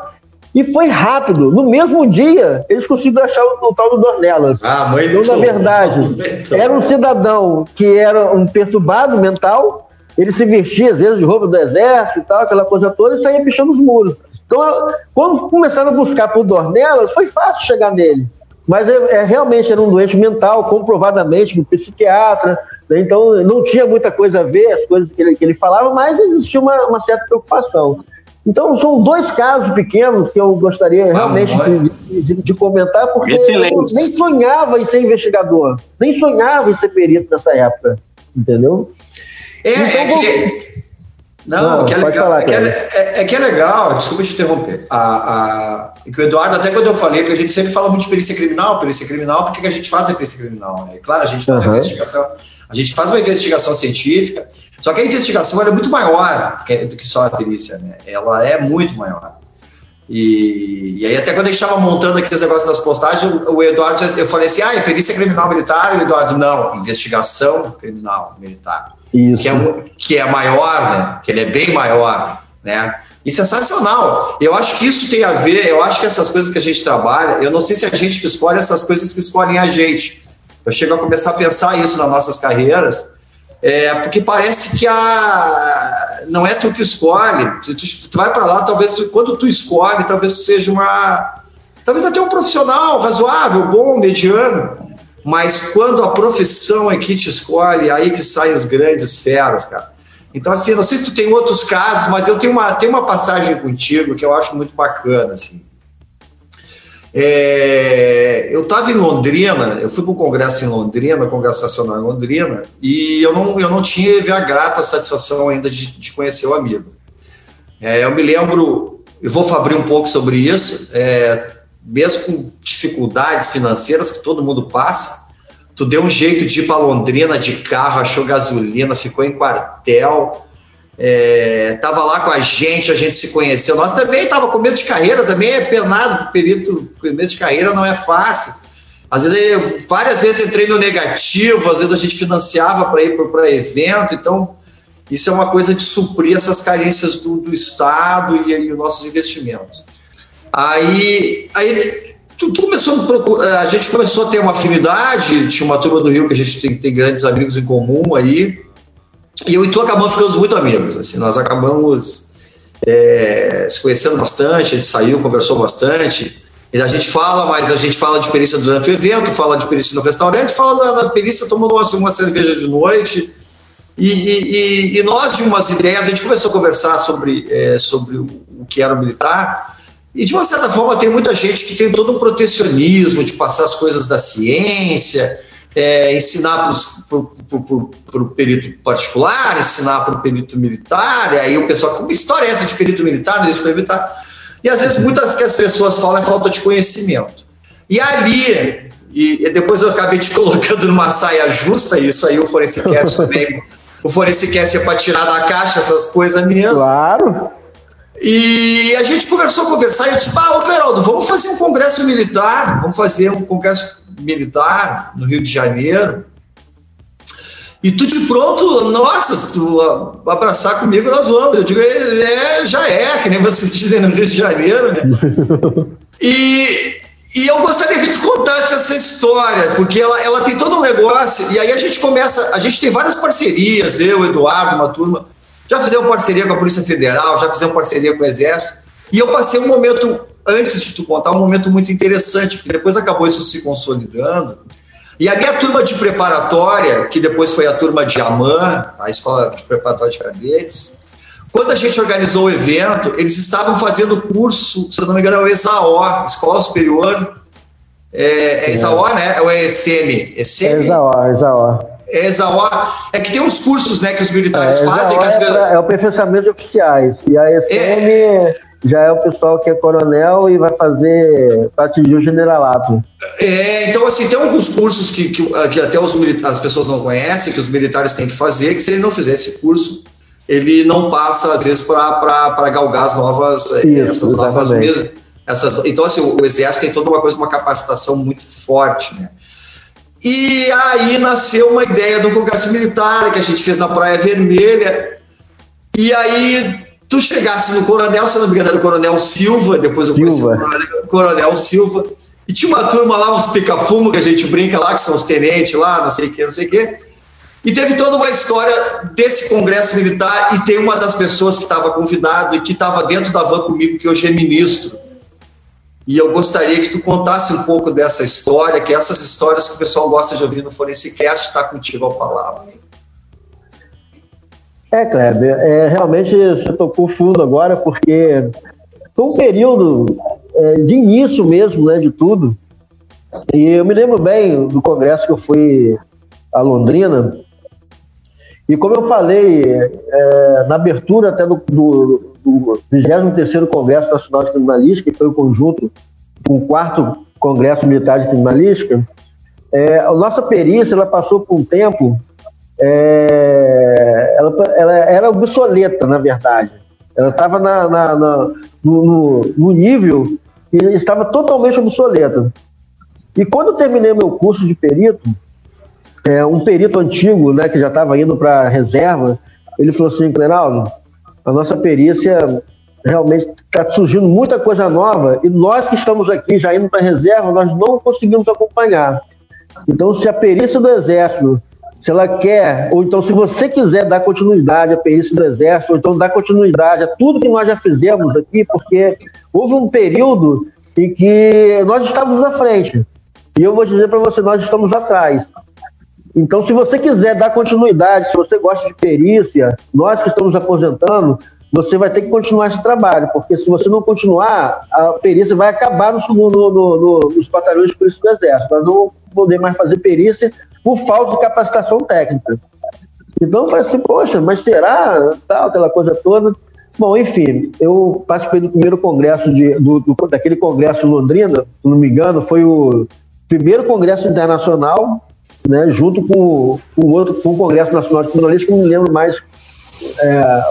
e foi rápido. No mesmo dia, eles conseguiram achar o, o tal do Dornelas. Ah, muito então, na verdade, muito era um cidadão que era um perturbado mental, ele se vestia às vezes de roupa do exército e tal, aquela coisa toda, e saía pichando os muros. Então, quando começaram a buscar por Dornelas, foi fácil chegar nele. Mas é, é realmente era um doente mental, comprovadamente, um psiquiatra. Né? Então, não tinha muita coisa a ver, as coisas que ele, que ele falava, mas existia uma, uma certa preocupação. Então, são dois casos pequenos que eu gostaria realmente de, de, de, comentar, porque Excelente. eu nem sonhava em ser investigador, nem sonhava em ser perito nessa época, entendeu? É, então, é que, não, Não que é legal, falar, é, que é, é, é, que é legal, desculpa te interromper. A, a, é que o Eduardo, até quando eu falei, que a gente sempre fala muito de perícia criminal, perícia criminal, porque que a gente faz a perícia criminal? Né? Claro, a gente faz uhum. uma investigação, a gente faz uma investigação científica, só que a investigação é muito maior do que, do que só a perícia, né? Ela é muito maior. E, e aí, até quando a gente estava montando aqui os negócios das postagens, o, o Eduardo, eu falei assim: ah, é perícia criminal militar? E o Eduardo, não, investigação criminal militar. Isso. Que, é, que é maior, né? Que ele é bem maior, né? E sensacional. Eu acho que isso tem a ver, eu acho que essas coisas que a gente trabalha, eu não sei se a gente que escolhe essas coisas que escolhem a gente. Eu chego a começar a pensar isso nas nossas carreiras, é, porque parece que a, não é tu que escolhe. Tu, tu vai para lá, talvez tu, quando tu escolhe, talvez tu seja uma. Talvez até um profissional razoável, bom, mediano. Mas quando a profissão é que te escolhe, aí que saem os grandes feras, cara. Então, assim, não sei se tu tem outros casos, mas eu tenho uma, tenho uma passagem contigo que eu acho muito bacana, assim. É, eu estava em Londrina, eu fui para o congresso em Londrina, Congresso Nacional em Londrina, e eu não, eu não tive a grata satisfação ainda de, de conhecer o amigo. É, eu me lembro, eu vou abrir um pouco sobre isso, é, mesmo com dificuldades financeiras que todo mundo passa, tu deu um jeito de ir para Londrina de carro, achou gasolina, ficou em quartel, é, tava lá com a gente, a gente se conheceu. Nós também tava começo de carreira, também é penado, perito, começo de carreira não é fácil. Às vezes, eu, várias vezes entrei no negativo, às vezes a gente financiava para ir para evento, então isso é uma coisa de suprir essas carências do, do Estado e, e os nossos investimentos. Aí, aí tudo começou a, procurar, a gente começou a ter uma afinidade, tinha uma turma do Rio que a gente tem, tem grandes amigos em comum aí, e eu e tu acabamos ficando muito amigos, assim, nós acabamos é, se conhecendo bastante, a gente saiu, conversou bastante, e a gente fala, mas a gente fala de perícia durante o evento, fala de perícia no restaurante, fala da, da perícia tomando uma, uma cerveja de noite, e, e, e, nós, de umas ideias, a gente começou a conversar sobre, é, sobre o que era o militar, e de uma certa forma tem muita gente que tem todo um protecionismo de passar as coisas da ciência, é, ensinar para o perito particular, ensinar para o perito militar, e aí o pessoal, que história é essa de perito militar, de perito militar? E às vezes muitas que as pessoas falam é falta de conhecimento. E ali, e, e depois eu acabei te colocando numa saia justa, isso aí o Forensicast também, o Forensicast é para tirar da caixa essas coisas mesmo. Claro. E a gente conversou, conversar, e eu disse, pá, ô Cleraldo, vamos fazer um congresso militar, vamos fazer um congresso militar no Rio de Janeiro. E tu de pronto, nossa, se tu abraçar comigo, nós vamos. Eu digo, é, é, já é, que nem vocês dizem no Rio de Janeiro, né? e, e eu gostaria que tu contasse essa história, porque ela, ela tem todo um negócio, e aí a gente começa, a gente tem várias parcerias, eu, Eduardo, uma turma, já fizemos parceria com a Polícia Federal, já fizemos parceria com o Exército, e eu passei um momento antes de tu contar, um momento muito interessante, porque depois acabou isso se consolidando. E a minha turma de preparatória, que depois foi a turma de AMAN, a Escola de Preparatória de Cadetes, quando a gente organizou o evento, eles estavam fazendo curso, se eu não me engano, é o ESAO, Escola Superior. É, é ESAO, né? É o ESM. ESM? É ESAO, ESAO. É ESAO. É que tem uns cursos né, que os militares é, fazem. É, pra, é, de oficiais. E a ESM. É, já é o pessoal que é coronel e vai fazer para atingir o generalato. É, então, assim, tem alguns cursos que, que, que até os as pessoas não conhecem, que os militares têm que fazer, que se ele não fizer esse curso, ele não passa, às vezes, para galgar as novas, é, Isso, essas novas mesas. Essas, então, assim, o, o Exército tem toda uma coisa, uma capacitação muito forte, né? E aí nasceu uma ideia do Congresso Militar que a gente fez na Praia Vermelha. E aí Tu chegasse no Coronel, se não me engano, era o Coronel Silva, depois eu conheci Silva. o Coronel, Coronel Silva, e tinha uma turma lá, uns pica-fumo, que a gente brinca lá, que são os tenentes lá, não sei o que, não sei o que. E teve toda uma história desse congresso militar, e tem uma das pessoas que estava convidado e que estava dentro da van comigo, que hoje é ministro. E eu gostaria que tu contasse um pouco dessa história, que essas histórias que o pessoal gosta de ouvir no Forensicast, está contigo a palavra. É, Kleber, é, realmente você tocou fundo agora, porque foi um período é, de início mesmo, né, de tudo. E eu me lembro bem do congresso que eu fui a Londrina, e como eu falei, é, na abertura até do, do, do 23º Congresso Nacional de Criminalística, que foi o conjunto com o quarto Congresso Militar de Criminalística, é, a nossa perícia ela passou por um tempo é, ela, ela era obsoleta, na verdade. Ela estava na, na, na no, no, nível que estava totalmente obsoleta. E quando eu terminei meu curso de perito, é, um perito antigo, né, que já estava indo para reserva, ele falou assim, Cleraldo, a nossa perícia realmente está surgindo muita coisa nova e nós que estamos aqui já indo para reserva, nós não conseguimos acompanhar. Então, se a perícia do Exército se ela quer, ou então se você quiser dar continuidade à perícia do Exército, ou então dar continuidade a tudo que nós já fizemos aqui, porque houve um período em que nós estávamos à frente. E eu vou dizer para você, nós estamos atrás. Então, se você quiser dar continuidade, se você gosta de perícia, nós que estamos aposentando, você vai ter que continuar esse trabalho, porque se você não continuar, a perícia vai acabar no, no, no, nos batalhões de polícia do Exército. Nós não poder mais fazer perícia por falta de capacitação técnica. Então eu falei assim, poxa, mas será? Tal, aquela coisa toda. Bom, enfim, eu participei do primeiro congresso, de, do, do, daquele congresso em Londrina, se não me engano, foi o primeiro congresso internacional, né, junto com, com, outro, com o Congresso Nacional de Criminalistas, que não lembro mais é,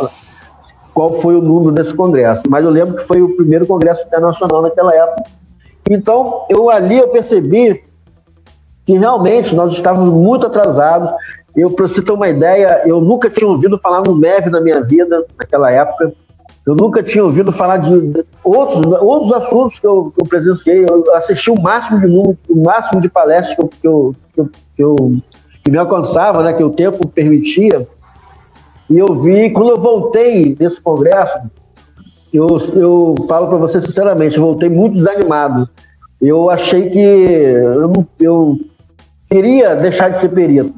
qual foi o número desse congresso, mas eu lembro que foi o primeiro congresso internacional naquela época. Então, eu ali eu percebi que realmente nós estávamos muito atrasados. Eu, para você ter uma ideia, eu nunca tinha ouvido falar no MEV na minha vida, naquela época. Eu nunca tinha ouvido falar de outros, outros assuntos que eu, que eu presenciei. Eu assisti o máximo de, o máximo de palestras que, eu, que, eu, que, eu, que me alcançava, né, que o tempo permitia. E eu vi, quando eu voltei desse congresso, eu, eu falo para você sinceramente, eu voltei muito desanimado. Eu achei que eu, eu queria deixar de ser perito.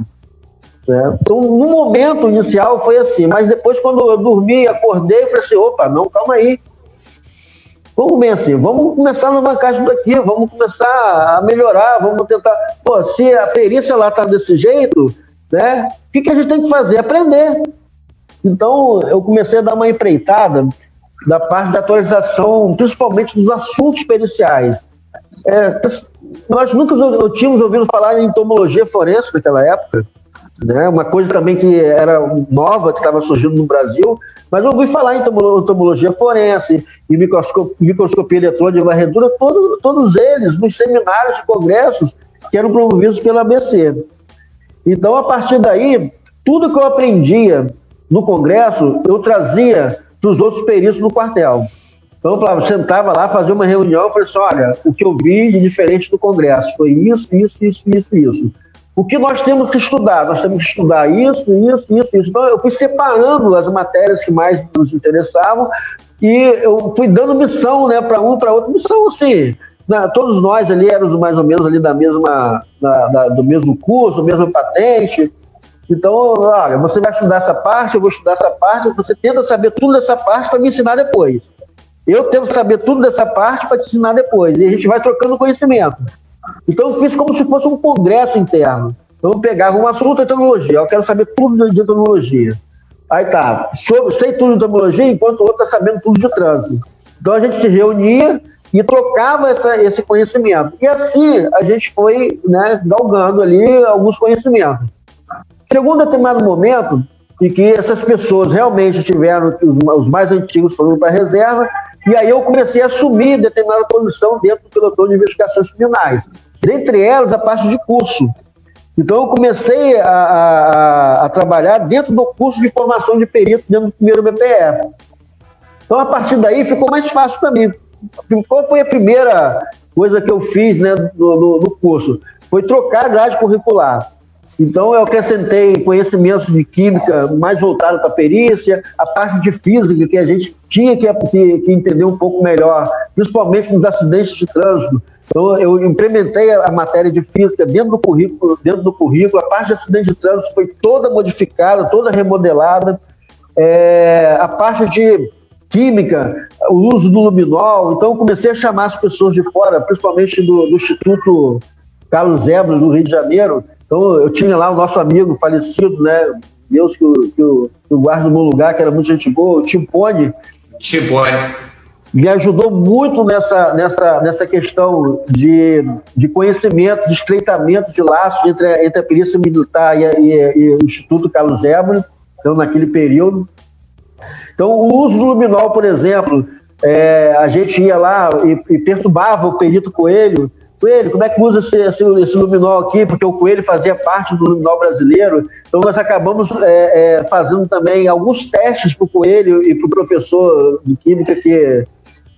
Né? Então, no momento inicial foi assim, mas depois, quando eu dormi, acordei, eu falei assim: opa, não, calma aí. Vamos bem assim, vamos começar a alavancar daqui, vamos começar a melhorar, vamos tentar. Pô, se a perícia lá está desse jeito, né? O que, que a gente tem que fazer? Aprender. Então, eu comecei a dar uma empreitada da parte da atualização, principalmente dos assuntos periciais. É, nós nunca tínhamos ouvido falar em entomologia forense naquela época, né? uma coisa também que era nova, que estava surgindo no Brasil, mas eu ouvi falar em entomologia forense, em microscopia, microscopia eletrônica de varredura, todos, todos eles nos seminários congressos que eram promovidos pela ABC. Então, a partir daí, tudo que eu aprendia no congresso, eu trazia para os outros peritos no quartel. Então, eu sentava lá, fazia uma reunião, e falei assim, olha, o que eu vi de diferente do congresso foi isso, isso, isso, isso, isso. O que nós temos que estudar? Nós temos que estudar isso, isso, isso, isso. Então, eu fui separando as matérias que mais nos interessavam e eu fui dando missão né, para um, para outro. Missão, assim, né, todos nós ali éramos mais ou menos ali da mesma, da, da, do mesmo curso, mesma patente. Então, olha, você vai estudar essa parte, eu vou estudar essa parte, você tenta saber tudo dessa parte para me ensinar depois. Eu tento saber tudo dessa parte para te ensinar depois. E a gente vai trocando conhecimento. Então eu fiz como se fosse um congresso interno. Eu pegava um assunto de tecnologia, eu quero saber tudo de tecnologia. Aí tá, sei tudo de tecnologia, enquanto o outro está sabendo tudo de trânsito. Então a gente se reunia e trocava essa, esse conhecimento. E assim a gente foi né, galgando ali alguns conhecimentos. Chegou um determinado momento em que essas pessoas realmente tiveram, os, os mais antigos foram para a reserva, e aí eu comecei a assumir determinada posição dentro do pelotão de investigações criminais. Dentre elas, a parte de curso. Então eu comecei a, a, a trabalhar dentro do curso de formação de perito dentro do primeiro BPF. Então a partir daí ficou mais fácil para mim. Qual foi a primeira coisa que eu fiz né, no, no, no curso? Foi trocar a grade curricular. Então, eu acrescentei conhecimentos de química mais voltado para a perícia, a parte de física que a gente tinha que, que, que, entender um pouco melhor, principalmente nos acidentes de trânsito. Então, eu implementei a, matéria de física dentro do currículo, dentro do currículo. A parte de acidente de trânsito foi toda modificada, toda remodelada. É, a parte de química, o uso do luminol. Então, comecei a chamar as pessoas de fora, principalmente do, do Instituto Carlos Zebra, do Rio de Janeiro, então, eu tinha lá o nosso amigo falecido, né? Deus que, que, que o guarda no bom lugar, que era muito gente boa, o Timpone. Timpone. Me ajudou muito nessa, nessa, nessa questão de, de conhecimentos, de estreitamentos de laços entre, a, entre a perícia militar e, a, e, e, o Instituto Carlos Ébano, então, naquele período. Então, o uso do luminol, por exemplo, é, a gente ia lá e, e perturbava o perito Coelho Coelho, como é que usa esse, esse, esse, luminol aqui? Porque o Coelho fazia parte do luminol brasileiro. Então, nós acabamos é, é, fazendo também alguns testes para o Coelho e para o professor de Química, que,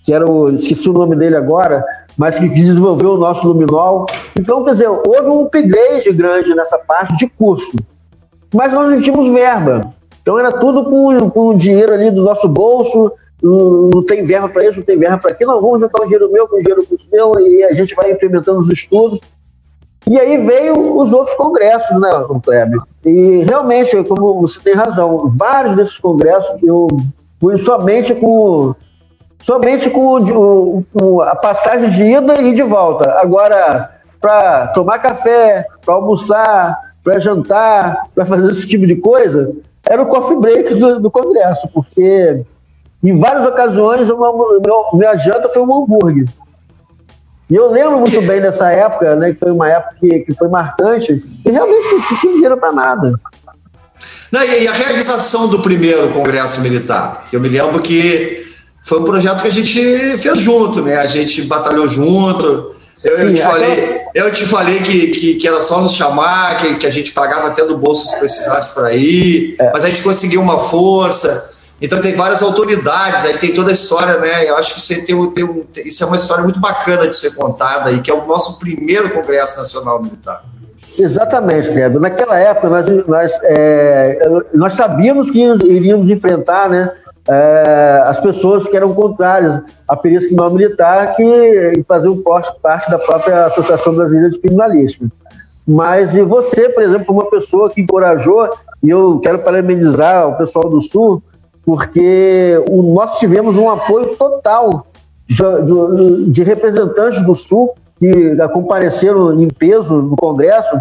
que era o. esqueci o nome dele agora, mas que desenvolveu o nosso luminol. Então, quer dizer, houve um upgrade grande nessa parte de curso. Mas nós não tínhamos verba. Então, era tudo com, com o dinheiro ali do nosso bolso não, tem verba para isso, não tem verba para aquilo, não, vamos juntar o dinheiro meu com o dinheiro do seu e a gente vai implementando os estudos. E aí veio os outros congressos, né, Kleber? E realmente, como você tem razão, vários desses congressos eu, fui somente com somente com, com a passagem de ida e de volta. Agora, para tomar café, para almoçar, para jantar, para fazer esse tipo de coisa, era o coffee break do, do Congresso, porque em várias ocasiões uma, meu, minha janta foi um hambúrguer. E eu lembro muito bem dessa época, né, que foi uma época que, que foi marcante, e realmente não tinha dinheiro para nada. Não, e a realização do primeiro Congresso Militar? Eu me lembro que foi um projeto que a gente fez junto, né? A gente batalhou junto. Eu, Sim, eu te falei, eu te falei que, que, que, era só nos chamar, que, que a gente pagava até do bolso se precisasse para ir, é. mas a gente conseguiu uma força. Então tem várias autoridades, aí tem toda a história, né? Eu acho que isso, tem, tem, isso é uma história muito bacana de ser contada e que é o nosso primeiro Congresso Nacional Militar. Exatamente, Pedro. Naquela época nós, nós, é, nós sabíamos que iríamos enfrentar, né? É, as pessoas que eram contrárias à perícia criminal militar que faziam parte da própria Associação Brasileira de Criminalística. Mas e você, por exemplo, foi uma pessoa que encorajou, e eu quero parabenizar o pessoal do Sul, porque o, nós tivemos um apoio total de, de, de representantes do Sul que compareceram em peso no Congresso,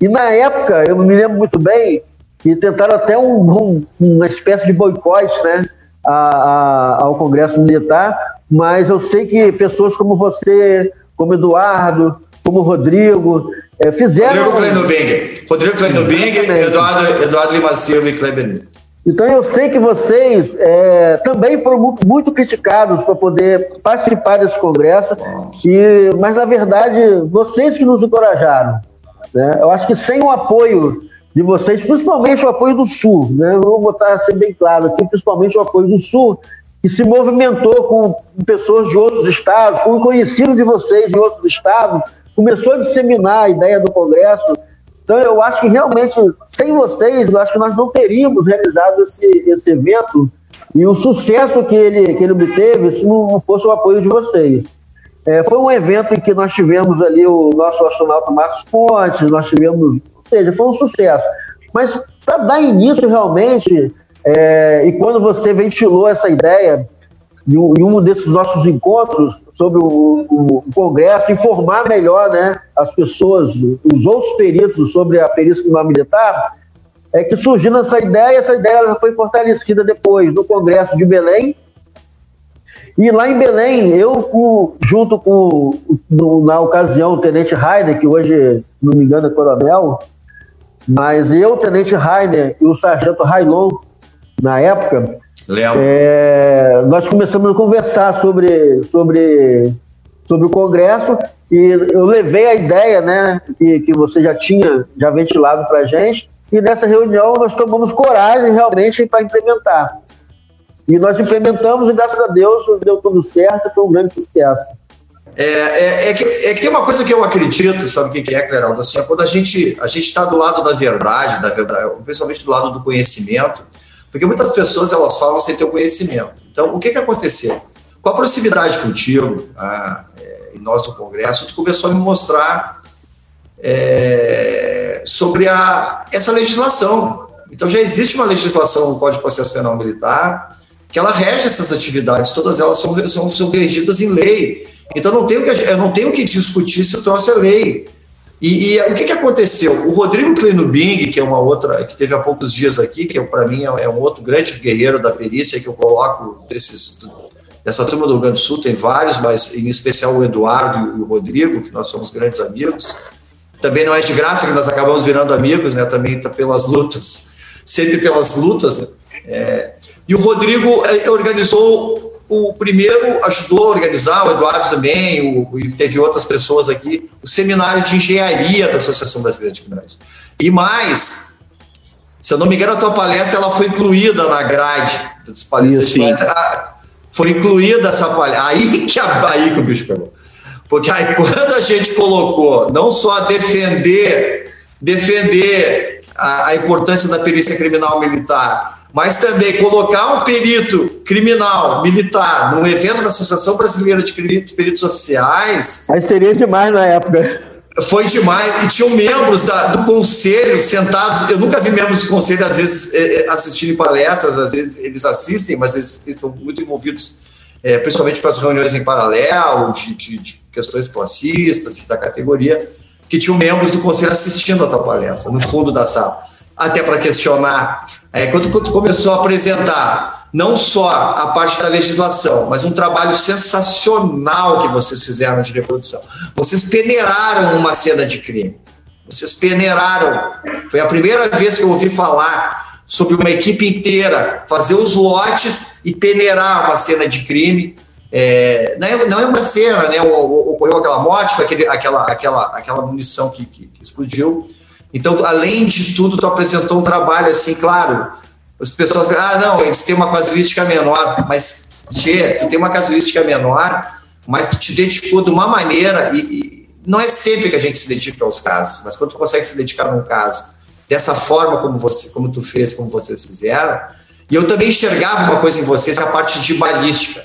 e na época, eu me lembro muito bem, que tentaram até um, um, uma espécie de boicote, né? a, a, ao Congresso Militar, mas eu sei que pessoas como você, como Eduardo, como Rodrigo, é, fizeram. Rodrigo Kleinobing, Rodrigo Kleinobing, Eduardo, Eduardo Lima Silva e Kleber. Então eu sei que vocês é, também foram muito, criticados para poder participar desse congresso, e, mas na verdade vocês que nos encorajaram. Né? Eu acho que sem o apoio de vocês, principalmente o apoio do Sul, né? Vou botar assim bem claro aqui, principalmente o apoio do Sul, que se movimentou com pessoas de outros estados, com conhecidos de vocês em outros estados, começou a disseminar a ideia do Congresso. Então, eu acho que realmente, sem vocês, eu acho que nós não teríamos realizado esse, esse evento e o sucesso que ele, que ele obteve se não fosse o apoio de vocês. É, foi um evento em que nós tivemos ali o nosso astronauta Marcos Pontes, nós tivemos seja, foi um sucesso. Mas para dar início realmente, é, e quando você ventilou essa ideia em um desses nossos encontros sobre o, o, Congresso, informar melhor né, as pessoas, os outros peritos sobre a perícia criminal militar, é que surgiu essa ideia, essa ideia foi fortalecida depois no Congresso de Belém, e lá em Belém, eu, junto com, na ocasião, o Tenente Raider, que hoje, não me engano, é coronel, mas eu, Tenente Rainer e o Sargento Railon, na época, é, nós começamos a conversar sobre, sobre, sobre o Congresso e eu levei a ideia né, que, que você já tinha já ventilado para a gente e nessa reunião nós tomamos coragem realmente para implementar. E nós implementamos e graças a Deus deu tudo certo, foi um grande sucesso. É, é, é, que, é que tem uma coisa que eu acredito, sabe o que é, Cleraldo? Assim, quando a gente a gente está do lado da verdade, da verdade, principalmente do lado do conhecimento, porque muitas pessoas elas falam sem ter o conhecimento. Então, o que, que aconteceu? Com a proximidade contigo, ah, é, e nós do Congresso, tu começou a me mostrar é, sobre a, essa legislação. Então, já existe uma legislação no Código de Processo Penal Militar que ela rege essas atividades, todas elas são, são, são regidas em lei. Então não tenho que, eu não tenho que discutir se o troço é lei. E, e, o que, que aconteceu? O Rodrigo Klinubing, que é uma outra, que teve há poucos dias aqui, que é, para mim é, é, um outro grande guerreiro da perícia que eu coloco desses, dessa turma do Rio Grande do Sul, tem vários, mas em especial o Eduardo e o Rodrigo, que nós somos grandes amigos. Também não é de graça que nós acabamos virando amigos, né? Também tá pelas lutas, sempre pelas lutas. Né? É, e o Rodrigo é, organizou o primeiro ajudou a organizar, o Eduardo também, o, e teve outras pessoas aqui, o seminário de engenharia da Associação Brasileira de Criminais. E mais, se eu não me engano, a tua palestra ela foi incluída na grade das palestras. Ah, foi incluída essa palestra. Aí que, aí que o bicho pegou. Porque aí, quando a gente colocou não só defender, defender a, a importância da perícia criminal militar, mas também colocar um perito criminal, militar, num evento da Associação Brasileira de Peritos Oficiais. Aí seria demais na época. Foi demais. E tinham membros da, do conselho sentados. Eu nunca vi membros do conselho, às vezes, é, assistirem palestras, às vezes eles assistem, mas eles estão muito envolvidos, é, principalmente com as reuniões em paralelo, de, de, de questões classistas da categoria, que tinham membros do conselho assistindo a tua palestra, no fundo da sala. Até para questionar. É, quando, quando começou a apresentar não só a parte da legislação, mas um trabalho sensacional que vocês fizeram de reprodução. Vocês peneiraram uma cena de crime. Vocês peneiraram. Foi a primeira vez que eu ouvi falar sobre uma equipe inteira fazer os lotes e peneirar uma cena de crime. É, não, é, não é uma cena, né? Ocorreu aquela morte, foi aquele, aquela, aquela, aquela munição que, que, que explodiu. Então, além de tudo, tu apresentou um trabalho assim, claro, as pessoas ah, não, eles têm uma casuística menor, mas, Tchê, tu tem uma casuística menor, mas tu te dedicou de uma maneira, e, e, não é sempre que a gente se dedica aos casos, mas quando tu consegue se dedicar num caso dessa forma como você, como tu fez, como vocês fizeram, e eu também enxergava uma coisa em vocês, a parte de balística.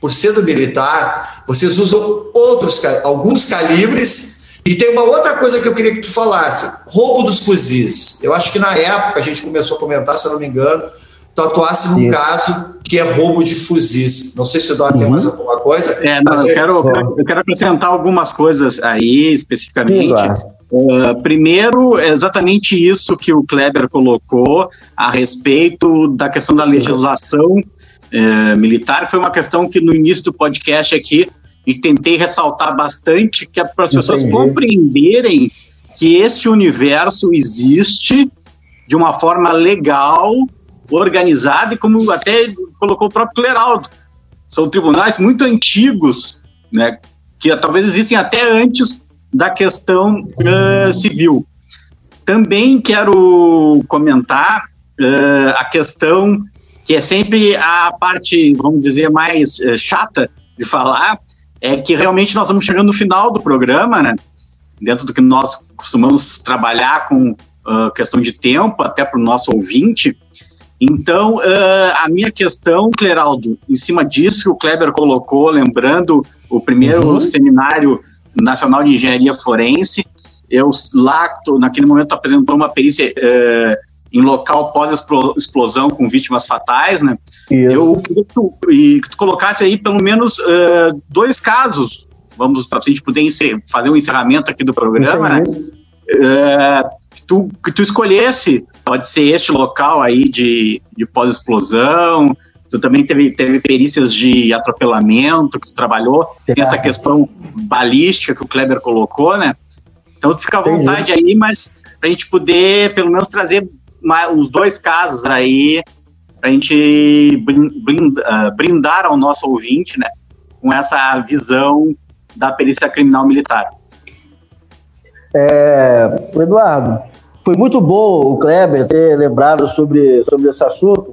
Por ser do militar, vocês usam outros, alguns calibres e tem uma outra coisa que eu queria que tu falasse: roubo dos fuzis. Eu acho que na época a gente começou a comentar, se eu não me engano, tu atuasse num caso que é roubo de fuzis. Não sei se o Dó uhum. tem mais alguma coisa. É, não, eu, quero, eu quero acrescentar algumas coisas aí especificamente. Sim, uh, primeiro, é exatamente isso que o Kleber colocou a respeito da questão da legislação uh, militar, que foi uma questão que no início do podcast aqui e tentei ressaltar bastante que é para as pessoas compreenderem que este universo existe de uma forma legal, organizada e como até colocou o próprio Cleraldo. São tribunais muito antigos, né, que talvez existem até antes da questão uh, civil. Também quero comentar uh, a questão que é sempre a parte, vamos dizer, mais uh, chata de falar, é que realmente nós estamos chegando no final do programa, né? Dentro do que nós costumamos trabalhar com uh, questão de tempo, até para o nosso ouvinte. Então, uh, a minha questão, Cleraldo, em cima disso que o Kleber colocou, lembrando o primeiro uhum. seminário nacional de engenharia forense, eu lá, naquele momento, apresentou uma perícia uh, em local pós-explosão com vítimas fatais, né? Isso. Eu queria que tu, e, que tu colocasse aí pelo menos uh, dois casos, vamos, para a gente poder fazer um encerramento aqui do programa, né? Uh, que, tu, que tu escolhesse, pode ser este local aí de, de pós-explosão, tu também teve, teve perícias de atropelamento que tu trabalhou, tem essa questão balística que o Kleber colocou, né? Então tu fica à vontade Entendi. aí, mas para a gente poder pelo menos trazer os dois casos aí para a gente ah, brindar ao nosso ouvinte, né, com essa visão da perícia criminal militar. É, Eduardo, foi muito bom o Kleber ter lembrado sobre, sobre esse assunto,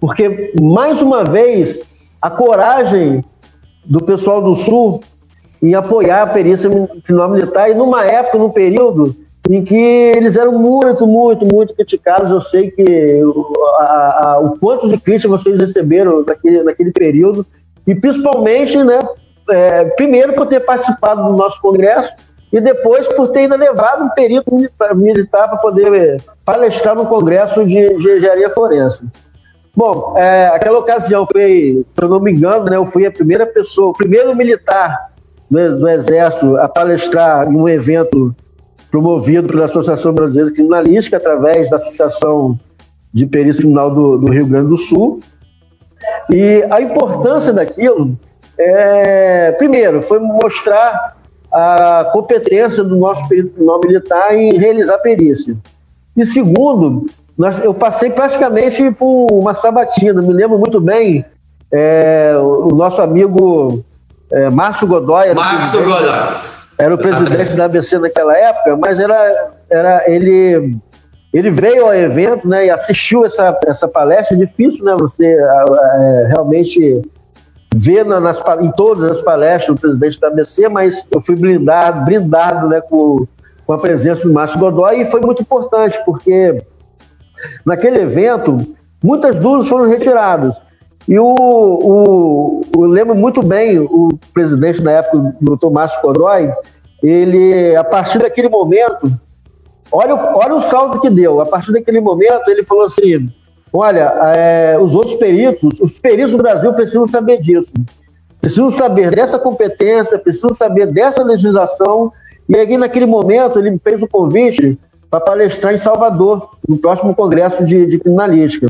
porque, mais uma vez, a coragem do pessoal do Sul em apoiar a perícia criminal militar, e numa época, num período em que eles eram muito, muito, muito criticados. Eu sei que a, a, o quanto de crítica vocês receberam naquele, naquele período, e principalmente, né, é, primeiro por ter participado do nosso congresso e depois por ter ainda levado um período militar, para poder palestrar no congresso de, de engenharia forense. Bom, é, aquela ocasião foi, se eu não me engano, né, eu fui a primeira pessoa, o primeiro militar do, do Exército a palestrar em um evento promovido pela Associação Brasileira de Criminalística, através da Associação de Perícia Criminal do, do, Rio Grande do Sul. E a importância daquilo, é, primeiro, foi mostrar a competência do nosso perito criminal militar em realizar perícia. E segundo, nós, eu passei praticamente por uma sabatina, me lembro muito bem, é, o nosso amigo é, Márcio Godoy. Márcio Godoy era o presidente da ABC naquela época, mas era, era ele ele veio ao evento né, e assistiu essa, essa palestra. É difícil né, você é, realmente ver na, nas, em todas as palestras o presidente da ABC, mas eu fui blindado, brindado né, com, com a presença do Márcio Godoy e foi muito importante, porque naquele evento muitas dúvidas foram retiradas. E o, o, eu lembro muito bem o presidente na época, o doutor Márcio Godoy, ele, a partir daquele momento, olha, olha o saldo que deu. A partir daquele momento, ele falou assim: olha, é, os outros peritos, os peritos do Brasil precisam saber disso. Precisam saber dessa competência, precisam saber dessa legislação. E aí, naquele momento, ele fez o convite para palestrar em Salvador, no próximo congresso de, de criminalística.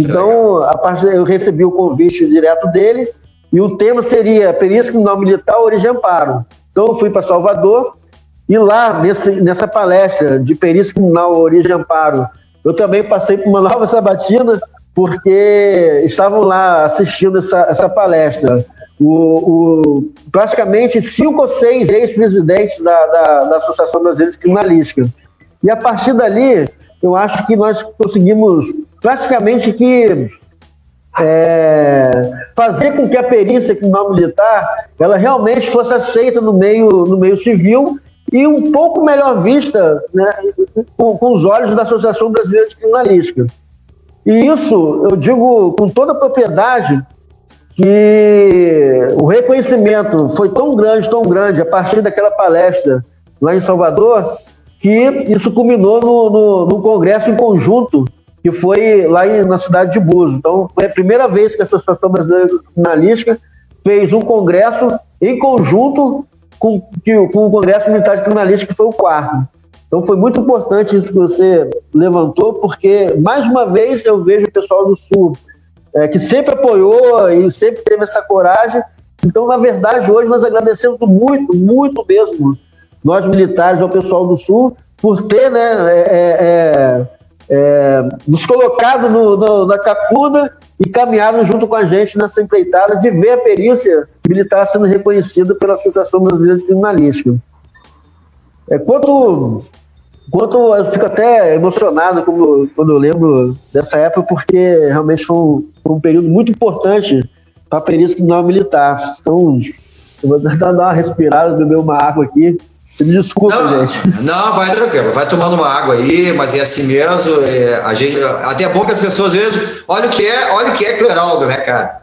Então, a partir eu recebi o convite direto dele e o tema seria Perícia Criminal Militar Origem Amparo. Então, eu fui para Salvador e lá, nesse, nessa palestra de Perícia Criminal Origem Amparo, eu também passei por uma nova sabatina, porque estavam lá assistindo essa, essa palestra. O, o, praticamente cinco ou seis ex-presidentes da, da, da, Associação Brasileira Criminalística. E a partir dali, eu acho que nós conseguimos praticamente que é, fazer com que a perícia criminal militar ela realmente fosse aceita no meio, no meio civil e um pouco melhor vista né, com, com, os olhos da Associação Brasileira de Criminalística. E isso eu digo com toda a propriedade que o reconhecimento foi tão grande, tão grande, a partir daquela palestra lá em Salvador, que isso culminou no, no, no congresso em conjunto que foi lá na cidade de Búzios. Então, foi a primeira vez que a Associação Brasileira de Criminalística fez um congresso em conjunto com, com o Congresso Militar de Criminalística, que foi o quarto. Então, foi muito importante isso que você levantou, porque, mais uma vez, eu vejo o pessoal do Sul é, que sempre apoiou e sempre teve essa coragem. Então, na verdade, hoje nós agradecemos muito, muito mesmo, nós militares, ao pessoal do Sul, por ter né, é, é, é, nos colocado no, no, na cacuna e caminharam junto com a gente nessa empreitada de ver a perícia militar sendo reconhecida pela Associação Brasileira de Criminalística. É, quanto, quanto eu fico até emocionado quando, quando eu lembro dessa época, porque realmente foi um, foi um período muito importante para a perícia criminal militar. Então, eu vou dar uma respirada, beber uma água aqui. Desculpa, não, gente. Não, vai tranquilo, vai tomando uma água aí, mas é assim mesmo. É, a gente, até é bom que as pessoas vejam. Olha o que é, olha o que é Cleraldo, né, cara?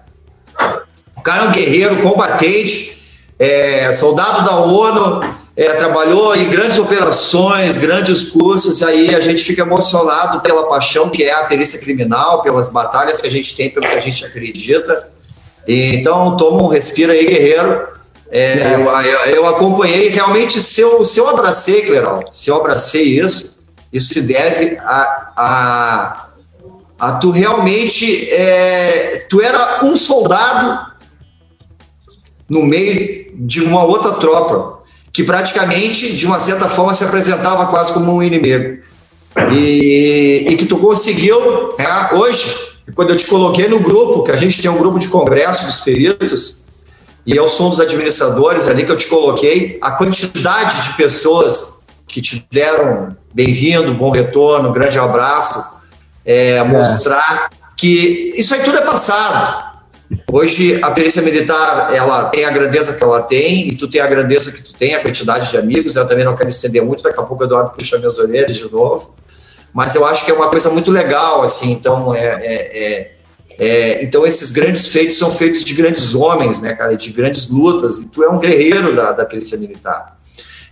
O cara é um guerreiro, combatente, é, soldado da ONU, é, trabalhou em grandes operações, grandes cursos, aí a gente fica emocionado pela paixão que é a perícia criminal, pelas batalhas que a gente tem, pelo que a gente acredita. E, então, toma um respiro aí, guerreiro. É, eu, eu, acompanhei, realmente, se eu, se eu abracei, Clerão, se eu abracei isso, isso se deve a, a, a tu realmente, é, tu era um soldado no meio de uma outra tropa, que praticamente, de uma certa forma, se apresentava quase como um inimigo. E, e que tu conseguiu, né, hoje, quando eu te coloquei no grupo, que a gente tem um grupo de congresso dos peritos, e eu sou um dos administradores ali que eu te coloquei, a quantidade de pessoas que te deram bem-vindo, bom retorno, grande abraço, é, é. mostrar que isso aí tudo é passado. Hoje a perícia militar ela tem a grandeza que ela tem e tu tem a grandeza que tu tem, a quantidade de amigos. Eu também não quero estender muito, daqui a pouco o Eduardo puxa minhas orelhas de novo. Mas eu acho que é uma coisa muito legal, assim. Então é, é, é é, então, esses grandes feitos são feitos de grandes homens, né, cara, de grandes lutas, e tu é um guerreiro da, da perícia militar.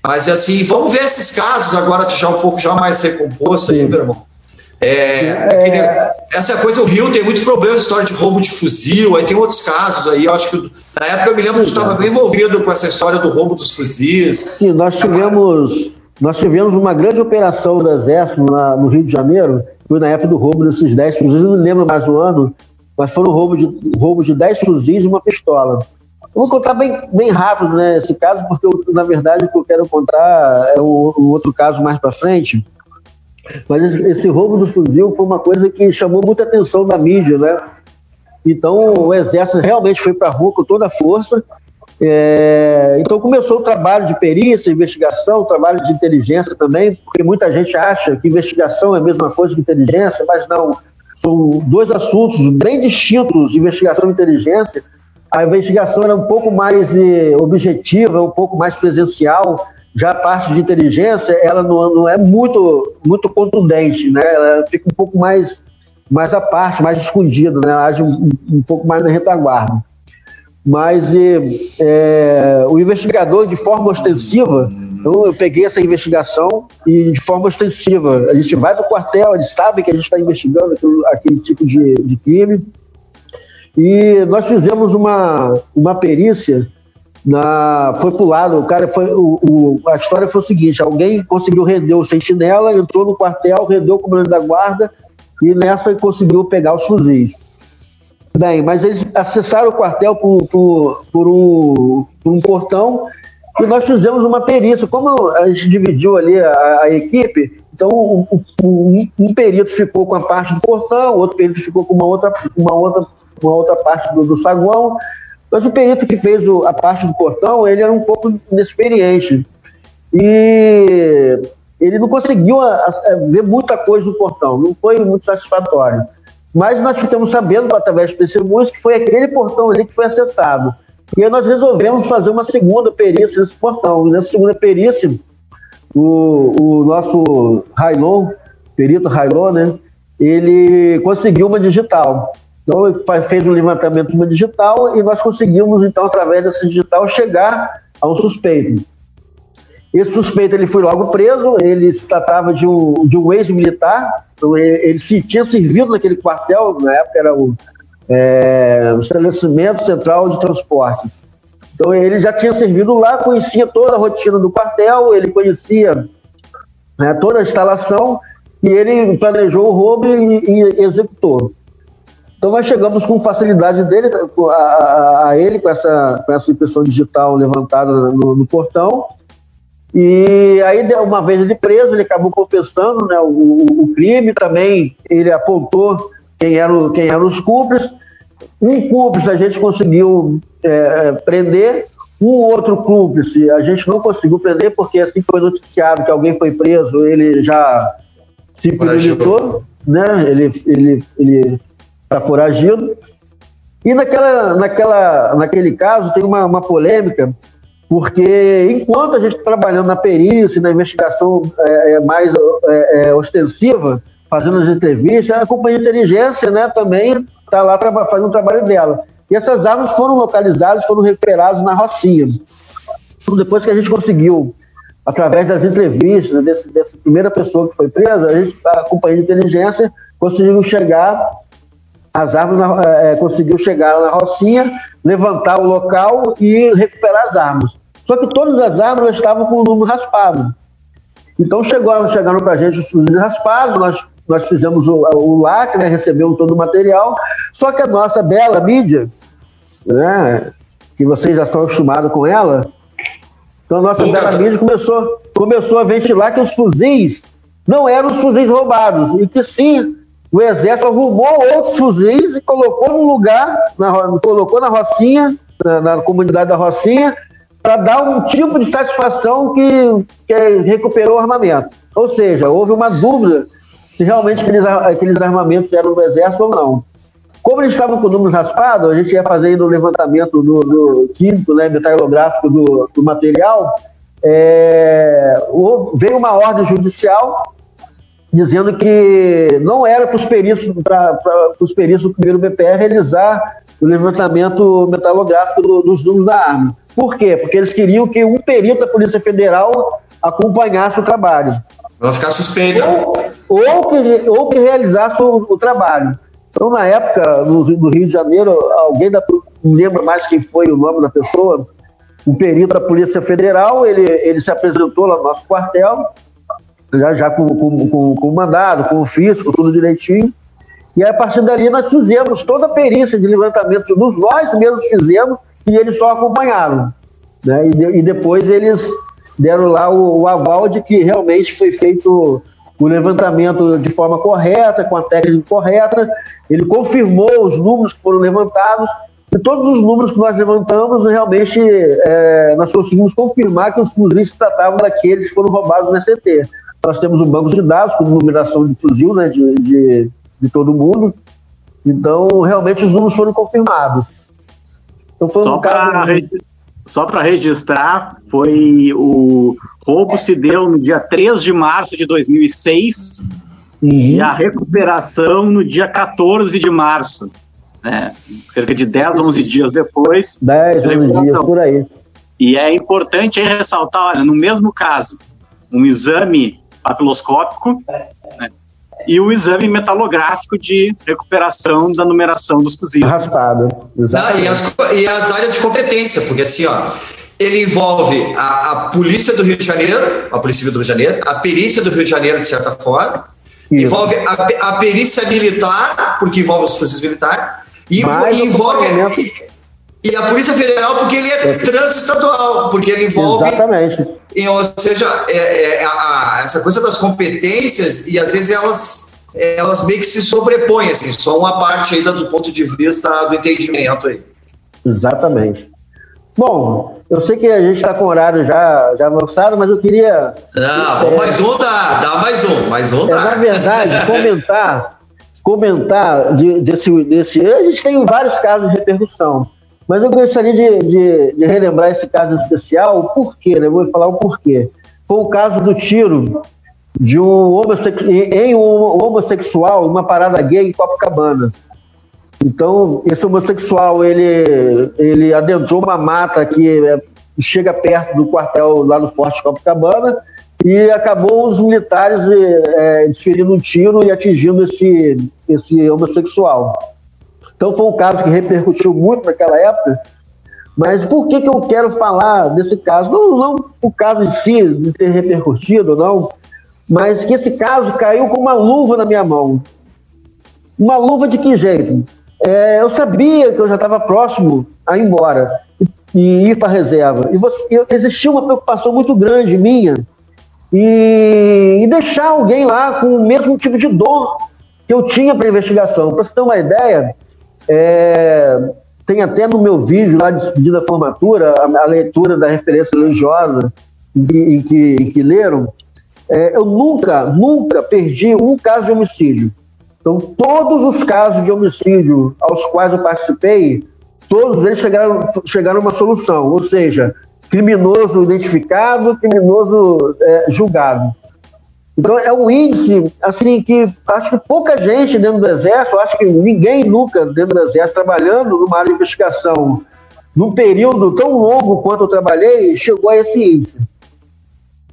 Mas, assim, vamos ver esses casos agora, tu já um pouco já mais recomposto aí, meu irmão. É, aquele, essa coisa, o Rio tem muito problema, história de roubo de fuzil, aí tem outros casos aí, eu acho que, na época eu me lembro que tu estava bem envolvido com essa história do roubo dos fuzis. Sim, nós tivemos, nós tivemos uma grande operação do Exército na, no Rio de Janeiro, foi na época do roubo desses 10 fuzis, não me lembro mais o ano, mas foram roubo de, roubo de 10 fuzis e uma pistola. Eu vou contar bem, bem rápido né, esse caso, porque eu, na verdade o que eu quero contar é um, um outro caso mais para frente. Mas esse, esse, roubo do fuzil foi uma coisa que chamou muita atenção da mídia, né? Então o exército realmente foi para a rua com toda a força. É, então começou o trabalho de perícia, investigação, trabalho de inteligência também, porque muita gente acha que investigação é a mesma coisa que inteligência, mas não são dois assuntos bem distintos, investigação e inteligência. A investigação era um pouco mais eh, objetiva, um pouco mais presencial. Já a parte de inteligência, ela não, não é muito, muito contundente, né? Ela fica um pouco mais, mais à parte, mais escondida, né? Ela age um, um pouco mais na retaguarda. Mas é, o investigador, de forma ostensiva, Então eu peguei essa investigação e de forma ostensiva. A gente vai para o quartel, eles sabem que a gente está investigando aquele, tipo de, de, crime. E nós fizemos uma, uma perícia. Na, foi pro lado, o cara foi. O, o, a história foi o seguinte: alguém conseguiu render o sentinela, entrou no quartel, rendeu o comandante da guarda e nessa conseguiu pegar os fuzis. Bem, mas eles acessaram o quartel por, por, por, um, por um portão e nós fizemos uma perícia. Como a gente dividiu ali a, a equipe, então um, um, um, perito ficou com a parte do portão, outro perito ficou com uma outra, uma outra, uma outra parte do, do saguão. Mas o perito que fez o, a parte do portão, ele era um pouco inexperiente. E ele não conseguiu a, a, ver muita coisa no portão, não foi muito satisfatório. Mas nós ficamos sabendo, através de testemunhos, que foi aquele portão ali que foi acessado. E aí nós resolvemos fazer uma segunda perícia nesse portão. E nessa segunda perícia, o, o nosso Railon, perito Railon, né, ele conseguiu uma digital. Então, ele fez um levantamento de uma digital e nós conseguimos, então, através dessa digital, chegar a um suspeito. Esse suspeito ele foi logo preso, ele se tratava de um, de um ex-militar, então ele, ele se tinha servido naquele quartel, na época era o é, o estabelecimento central de transportes. Então ele já tinha servido lá, conhecia toda a rotina do quartel, ele conhecia né, toda a instalação e ele planejou o roubo e, e, executou. Então nós chegamos com facilidade dele, a, a, a ele com essa, com essa impressão digital levantada no, no, portão. E aí, uma vez ele preso, ele acabou confessando né, o, o crime, também ele apontou quem eram, quem eram os cúmplices. Um cúmplice a gente conseguiu é, prender, um outro cúmplice a gente não conseguiu prender, porque assim foi noticiado que alguém foi preso, ele já se premeditou, né? ele ele ele está foragido. E naquela, naquela, naquele caso tem uma, uma polêmica, porque enquanto a gente está trabalhando na perícia, na investigação é, é mais é, é ostensiva, fazendo as entrevistas, a companhia de inteligência né, também está lá fazendo o trabalho dela. E essas armas foram localizadas, foram recuperadas na Rocinha. Então, depois que a gente conseguiu, através das entrevistas desse, dessa primeira pessoa que foi presa, a, gente, a companhia de inteligência conseguiu chegar, as armas na, é, conseguiu chegar na Rocinha, levantar o local e recuperar as armas. Só que todas as armas estavam com o número raspado. Então chegaram, chegaram para a gente os fuzis raspados, nós nós fizemos o, o LAC, né, recebemos todo o material, só que a nossa bela mídia, né, que vocês já estão acostumados com ela, então a nossa bela mídia começou, começou a ventilar que os fuzis não eram os fuzis roubados, e que sim, o Exército arrumou outros fuzis e colocou no lugar, na, colocou na Rocinha, na, na comunidade da Rocinha, para dar um tipo de satisfação que, que recuperou o armamento. Ou seja, houve uma dúvida se realmente aqueles, aqueles armamentos eram do Exército ou não. Como eles estavam com o número raspado, a gente ia fazendo o levantamento do, do químico, né, metalográfico do, do material, é, veio uma ordem judicial dizendo que não era para os peritos, para os peritos do primeiro BPR realizar o levantamento metalográfico do, dos números da arma. Por quê? Porque eles queriam que um perito da Polícia Federal acompanhasse o trabalho. Ela ficar suspeita. Ou, ou, que, ou que realizasse o, o trabalho. Então, na época, no, no, Rio de Janeiro, alguém da, não lembra mais quem foi o nome da pessoa, um perito da Polícia Federal, ele, ele se apresentou lá no nosso quartel, já, já com, com, com, com o mandado, com o físico, tudo direitinho. E aí, a partir dali nós fizemos toda a perícia de levantamento, nós mesmos fizemos, e eles só acompanharam. Né? E, de, e depois eles deram lá o, o aval de que realmente foi feito o levantamento de forma correta, com a técnica correta. Ele confirmou os números que foram levantados e todos os números que nós levantamos, realmente é, nós conseguimos confirmar que os fuzis se tratavam daqueles que foram roubados no SCT. Nós temos um banco de dados com numeração de fuzil né, de, de, de todo mundo. Então, realmente, os números foram confirmados. Então, foi um Só caso só para registrar, foi o roubo se deu no dia 3 de março de 2006 uhum. e a recuperação no dia 14 de março. Né? Cerca de 10, 11 dias depois. 10, 11 dias por aí. E é importante ressaltar, olha, no mesmo caso, um exame papiloscópico né, e o exame metalográfico de recuperação da numeração dos fuzis. Raspado. Ah, e, as, e as áreas de competência, porque assim, ó, ele envolve a, a, Polícia do Rio de Janeiro, a Polícia Civil do Rio de Janeiro, a Perícia do Rio de Janeiro, de certa forma, Isso. envolve a, a, perícia militar, porque envolve os fuzis militares, e, e envolve. E a Polícia Federal, porque ele é transestadual, porque ele envolve. Exatamente. Ou seja, é, é, a, essa coisa das competências, e às vezes elas, elas meio que se sobrepõem, assim, só uma parte ainda do ponto de vista do entendimento aí. Exatamente. Bom, eu sei que a gente está com o horário já, já avançado, mas eu queria. Não, é, mais um dá, dá mais um, mais um dá. É, na verdade, comentar, comentar de, desse, desse. A gente tem vários casos de repercussão. Mas eu gostaria de, de, de relembrar esse caso especial, o porquê, né? Vou falar o porquê. Foi o caso do tiro de um homossexual, em um homossexual, uma parada gay em Copacabana. Então, esse homossexual, ele, ele adentrou uma mata que é, chega perto do quartel lá no Forte Copacabana e acabou os militares é, desferindo um tiro e atingindo esse, esse homossexual. Então foi um caso que repercutiu muito naquela época. Mas por que, que eu quero falar desse caso? Não, não o caso em si, de ter repercutido, não, mas que esse caso caiu com uma luva na minha mão. Uma luva de que jeito? É, eu sabia que eu já estava próximo a ir embora e ir para a reserva. E você, existia uma preocupação muito grande minha e, e deixar alguém lá com o mesmo tipo de dor que eu tinha para investigação. Para você ter uma ideia, é, tem até no meu vídeo lá de despedida da formatura a, a, leitura da referência religiosa em que, em que, em que leram. É, eu nunca, nunca perdi um caso de homicídio. Então, todos os casos de homicídio aos quais eu participei, todos eles chegaram, chegaram a uma solução, ou seja, criminoso identificado, criminoso é, julgado. Então é um índice assim que acho que pouca gente dentro do exército, acho que ninguém nunca dentro do exército trabalhando numa área de investigação num período tão longo quanto eu trabalhei chegou a esse índice.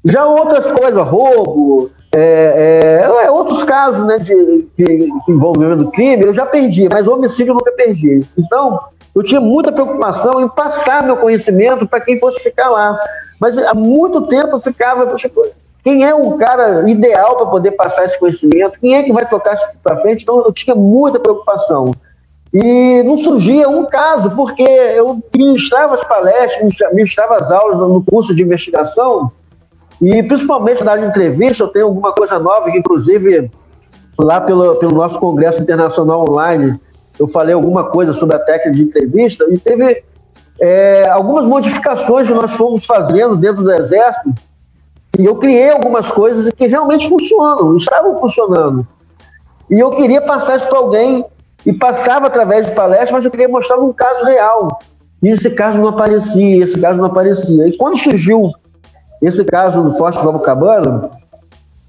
Já outras coisas, roubo, é, é, é outros casos né, de, de, envolvimento crime, eu já perdi, mas homicídio eu nunca perdi. Então, eu tinha muita preocupação em passar meu conhecimento para quem fosse ficar lá. Mas há muito tempo eu ficava, tipo, quem é o cara ideal para poder passar esse conhecimento? Quem é que vai tocar isso para frente? Então eu tinha muita preocupação. E não surgia um caso, porque eu ministrava as palestras, ministrava as aulas no curso de investigação, e principalmente na entrevista, eu tenho alguma coisa nova, que inclusive lá pelo, pelo nosso Congresso Internacional Online, eu falei alguma coisa sobre a técnica de entrevista, e teve é, algumas modificações que nós fomos fazendo dentro do Exército, e eu criei algumas coisas que realmente funcionam, estavam funcionando. E eu queria passar isso para alguém, e passava através de palestras, mas eu queria mostrar um caso real. E esse caso não aparecia, esse caso não aparecia. E quando surgiu esse caso do Forte Copacabana,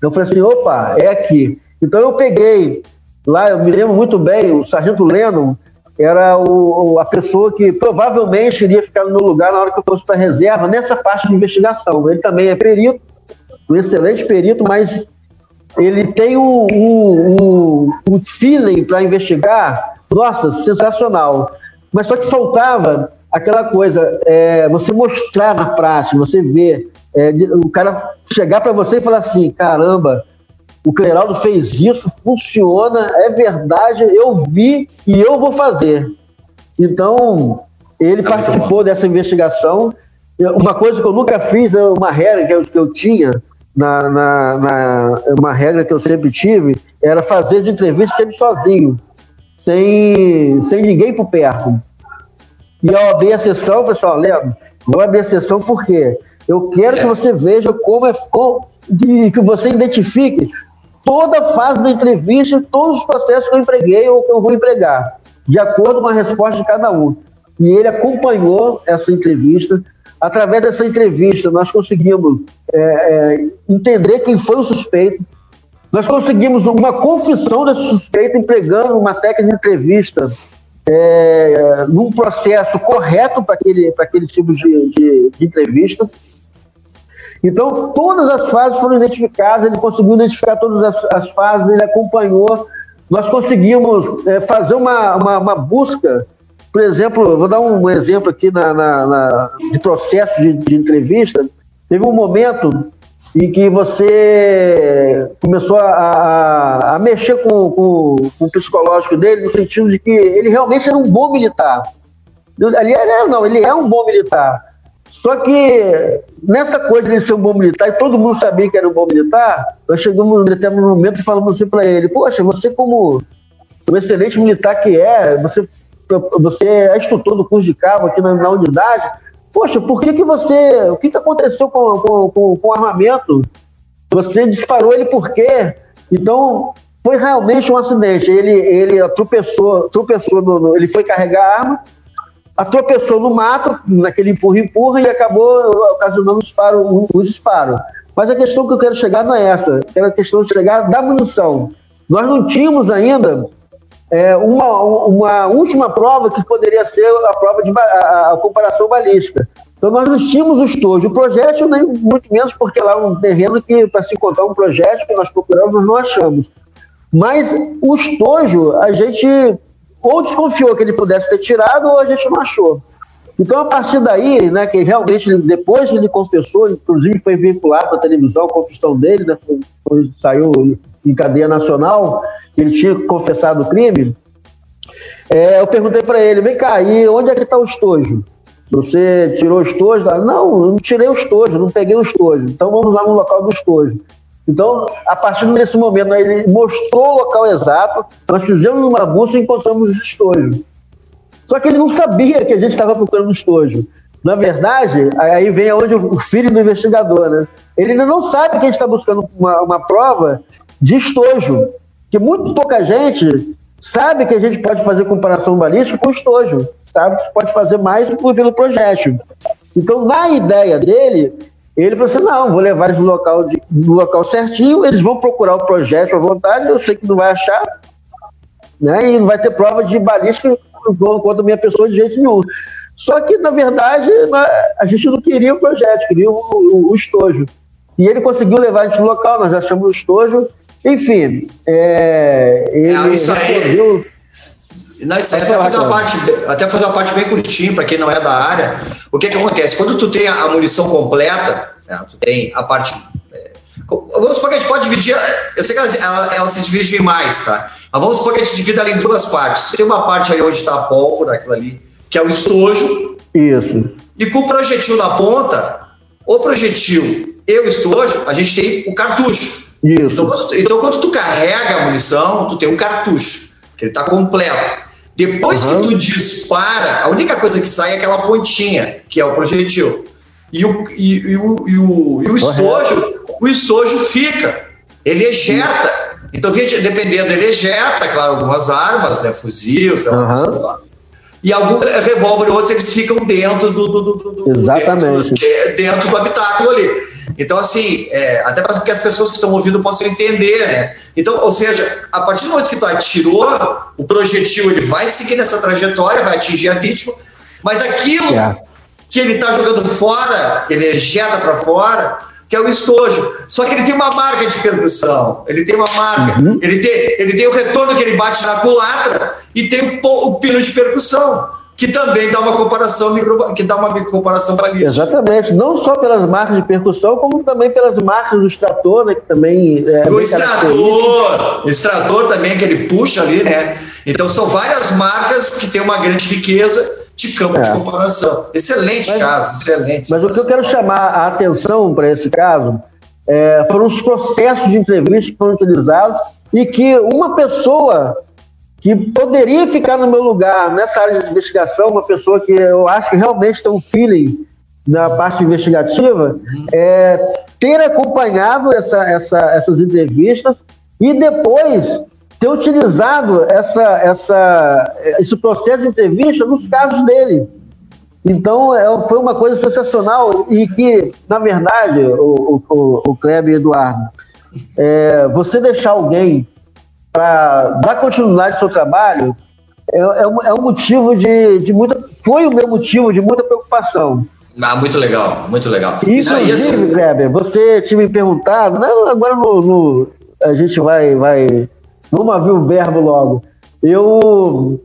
eu falei assim, opa, é aqui. Então eu peguei, lá eu me lembro muito bem, o Sargento Lennon era o, a pessoa que provavelmente iria ficar no meu lugar na hora que eu fosse para a reserva, nessa parte de investigação. Ele também é perito, um excelente perito, mas ele tem um, um, um feeling para investigar, nossa, sensacional. Mas só que faltava aquela coisa, é, você mostrar na prática, você ver, é, o cara chegar para você e falar assim, caramba, o Cleraldo fez isso, funciona, é verdade, eu vi e eu vou fazer. Então, ele é participou dessa investigação. Uma coisa que eu nunca fiz, é uma regra que eu, que eu tinha, na, na, na, uma regra que eu sempre tive era fazer as entrevistas sempre sozinho, sem, sem ninguém por perto. E ao abrir a sessão, pessoal, lembra? Vou abrir a sessão porque eu quero que você veja como é como, que você identifique toda a fase da entrevista, todos os processos que eu empreguei ou que eu vou empregar, de acordo com a resposta de cada um. E ele acompanhou essa entrevista, Através dessa entrevista, nós conseguimos é, é, entender quem foi o suspeito. Nós conseguimos uma confissão desse suspeito empregando uma técnica de entrevista é, num processo correto para aquele, aquele tipo de, de, de, entrevista. Então, todas as fases foram identificadas, ele conseguiu identificar todas as, as fases, ele acompanhou. Nós conseguimos é, fazer uma, uma, uma, busca, por exemplo, vou dar um exemplo aqui na, na, na de processo de, de entrevista. Teve um momento em que você começou a, a, a mexer com, com, com, o psicológico dele, no sentido de que ele realmente era um bom militar. Ali era, não, ele é um bom militar. Só que nessa coisa de ser um bom militar, e todo mundo sabia que era um bom militar, nós chegamos um determinado momento e falamos assim para ele: Poxa, você, como um excelente militar que é, você, você é instrutor do curso de cabo aqui na, na unidade, Poxa, por que, que você. O que, que aconteceu com, com, com, com o armamento? Você disparou ele por quê? Então, foi realmente um acidente. Ele, ele tropeçou, tropeçou no, no, ele foi carregar a arma, tropeçou no mato, naquele empurra-empurra, e acabou ocasionando o disparo, um, um disparo. Mas a questão que eu quero chegar não é essa, é a questão de chegar da munição. Nós não tínhamos ainda é, uma, uma última prova que poderia ser a prova de a, a comparação balística. Então nós não tínhamos o estojo. O projétil, nem muito menos, porque lá é um terreno que, para se encontrar um projétil que nós procuramos, nós não achamos. Mas o estojo, a gente ou desconfiou que ele pudesse ter tirado, ou a gente não achou. Então, a partir daí, né, que realmente, depois que ele confessou, inclusive foi vinculado à televisão, a confissão dele, né, foi, saiu em cadeia nacional, ele tinha confessado o crime, é, eu perguntei para ele, vem cá, e onde é que está o estojo? Você tirou o estojo? Não, eu não tirei o estojo, não peguei o estojo. Então vamos lá no local do estojo. Então, a partir desse momento, né, ele mostrou o local exato, nós fizemos uma busca e encontramos esse estojo. Só que ele não sabia que a gente estava procurando o estojo. Na verdade, aí vem onde o filho do investigador, né? Ele ainda não sabe que a gente está buscando uma, uma prova de estojo que muito pouca gente sabe que a gente pode fazer comparação balística com estojo, sabe que se pode fazer mais pelo projétil. Então, na ideia dele, ele falou assim: não, vou levar eles no local, de, no local certinho, eles vão procurar o projétil à vontade, eu sei que não vai achar, né? E não vai ter prova de balística contra a minha pessoa de jeito nenhum. Só que, na verdade, a gente não queria o projétil, queria o, o, o estojo. E ele conseguiu levar a gente no local, nós achamos o estojo, enfim, é, ele é, isso aí. Não, isso aí até fazer, uma parte, até fazer uma parte bem curtinha para quem não é da área. O que, que acontece? Quando tu tem a munição completa, né, tu tem a parte. É, vamos supor que a gente pode dividir. Eu sei que ela, ela, ela, se divide em mais, tá? Mas vamos supor que a gente divida ela em duas partes. Tu tem uma parte ali onde está a pólvora, aquilo ali, que é o estojo. Isso. E com o projetil na ponta, o projetil e o estojo, a gente tem o cartucho. Isso. Então quando, tu, então, quando tu carrega a munição, tu tem um cartucho, que ele está completo. Depois uhum. que tu dispara, a única coisa que sai é aquela pontinha, que é o projetil. E o, e, e o, e o, e o estojo, o estojo fica, ele ejeta. Então, dependendo, ele ejeta, claro, algumas armas, né? Fuzil, sei lá, uhum. lá. E alguns revólver e outros, eles ficam dentro do. do, do, do Exatamente. Dentro, dentro do habitáculo ali. Então, assim, é, até para que as pessoas que estão ouvindo possam entender, né? Então, ou seja, a partir do momento que tu atirou, o projetil ele vai seguir nessa trajetória, vai atingir a vítima, mas aquilo é. que ele está jogando fora, ele ejeta para fora, que é o estojo. Só que ele tem uma marca de percussão, ele tem uma marca, uhum. ele, tem, ele tem o retorno que ele bate na culatra e tem o, o pino de percussão que também dá uma comparação micro, que dá uma comparação balística. Exatamente, não só pelas marcas de percussão, como também pelas marcas do extrator, né, que também é o extrator, o extrator também que ele puxa ali, né? Então são várias marcas que têm uma grande riqueza de campo é. de comparação. Excelente mas, caso, excelente. Mas o que eu quero chamar a atenção para esse caso é, foram os processos de entrevista que foram utilizados e que uma pessoa que poderia ficar no meu lugar nessa área de investigação, uma pessoa que eu acho que realmente tem um feeling na parte investigativa, é, ter acompanhado essa, essa, essas entrevistas e depois ter utilizado essa, essa, esse processo de entrevista nos casos dele. Então, é, foi uma coisa sensacional e que, na verdade, o, o, o Kleber e Eduardo, é, você deixar alguém para dar continuidade ao seu trabalho, é, é, um, é um motivo de, de muita. Foi o meu motivo de muita preocupação. Ah, muito legal, muito legal. Isso, Inclusive, assim... Kleber, você tinha me perguntado, não, agora no, no, a gente vai, vai. Vamos abrir o verbo logo. Eu,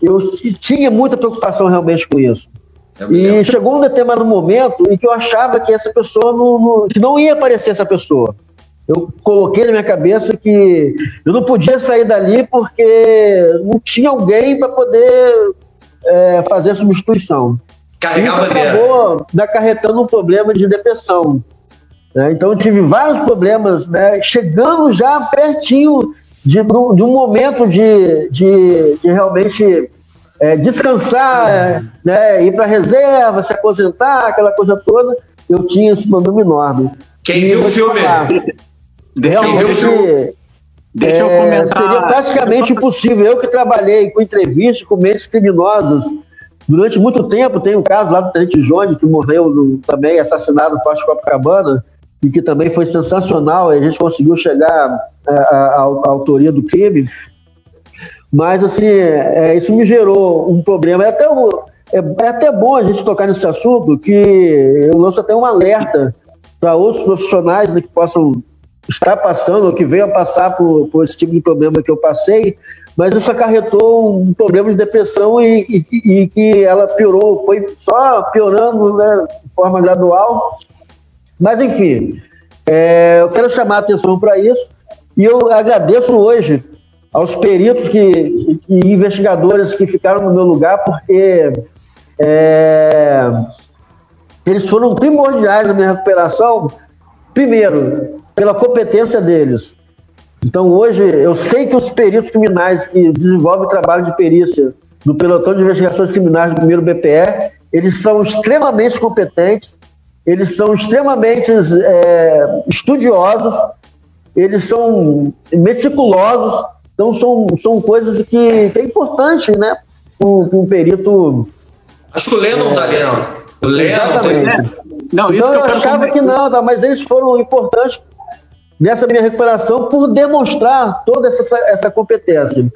eu tinha muita preocupação realmente com isso. E chegou um determinado momento em que eu achava que essa pessoa não, não, que não ia aparecer essa pessoa. Eu coloquei na minha cabeça que eu não podia sair dali porque não tinha alguém para poder é, fazer a substituição. Carregar a bandeira. acabou me acarretando um problema de depressão. Né? Então, eu tive vários problemas, né? chegando já pertinho de, de um momento de, de, de realmente é, descansar, né? ir para reserva, se aposentar, aquela coisa toda. Eu tinha esse problema enorme. Quem viu o filme? Falar, realmente. Deixa eu é, comentar. Seria praticamente impossível. Eu que trabalhei com entrevistas com mentes criminosas durante muito tempo, tem um caso lá do Tenente Jones, que morreu no, também assassinado no Forte Copacabana, e que também foi sensacional. A gente conseguiu chegar à, à autoria do crime. Mas, assim, é, isso me gerou um problema. É até, é, é até bom a gente tocar nesse assunto, que eu lanço até um alerta para outros profissionais né, que possam está passando, ou que veio a passar por, por esse tipo de problema que eu passei, mas isso acarretou um problema de depressão e, e, e que ela piorou, foi só piorando né, de forma gradual. Mas, enfim, é, eu quero chamar a atenção para isso e eu agradeço hoje aos peritos que, e investigadores que ficaram no meu lugar, porque é, eles foram primordiais na minha recuperação. Primeiro, pela competência deles. Então, hoje, eu sei que os peritos criminais que desenvolvem trabalho de perícia no pelotão de investigações criminais do primeiro BPE, eles são extremamente competentes, eles são extremamente é, estudiosos, eles são meticulosos, então são, são coisas que, que é importante, né, para um perito... Acho que o Lennon está ali, não. O Lennon Não, então, eu, eu achava que não, tá, mas eles foram importantes nessa minha recuperação por demonstrar toda essa, essa competência.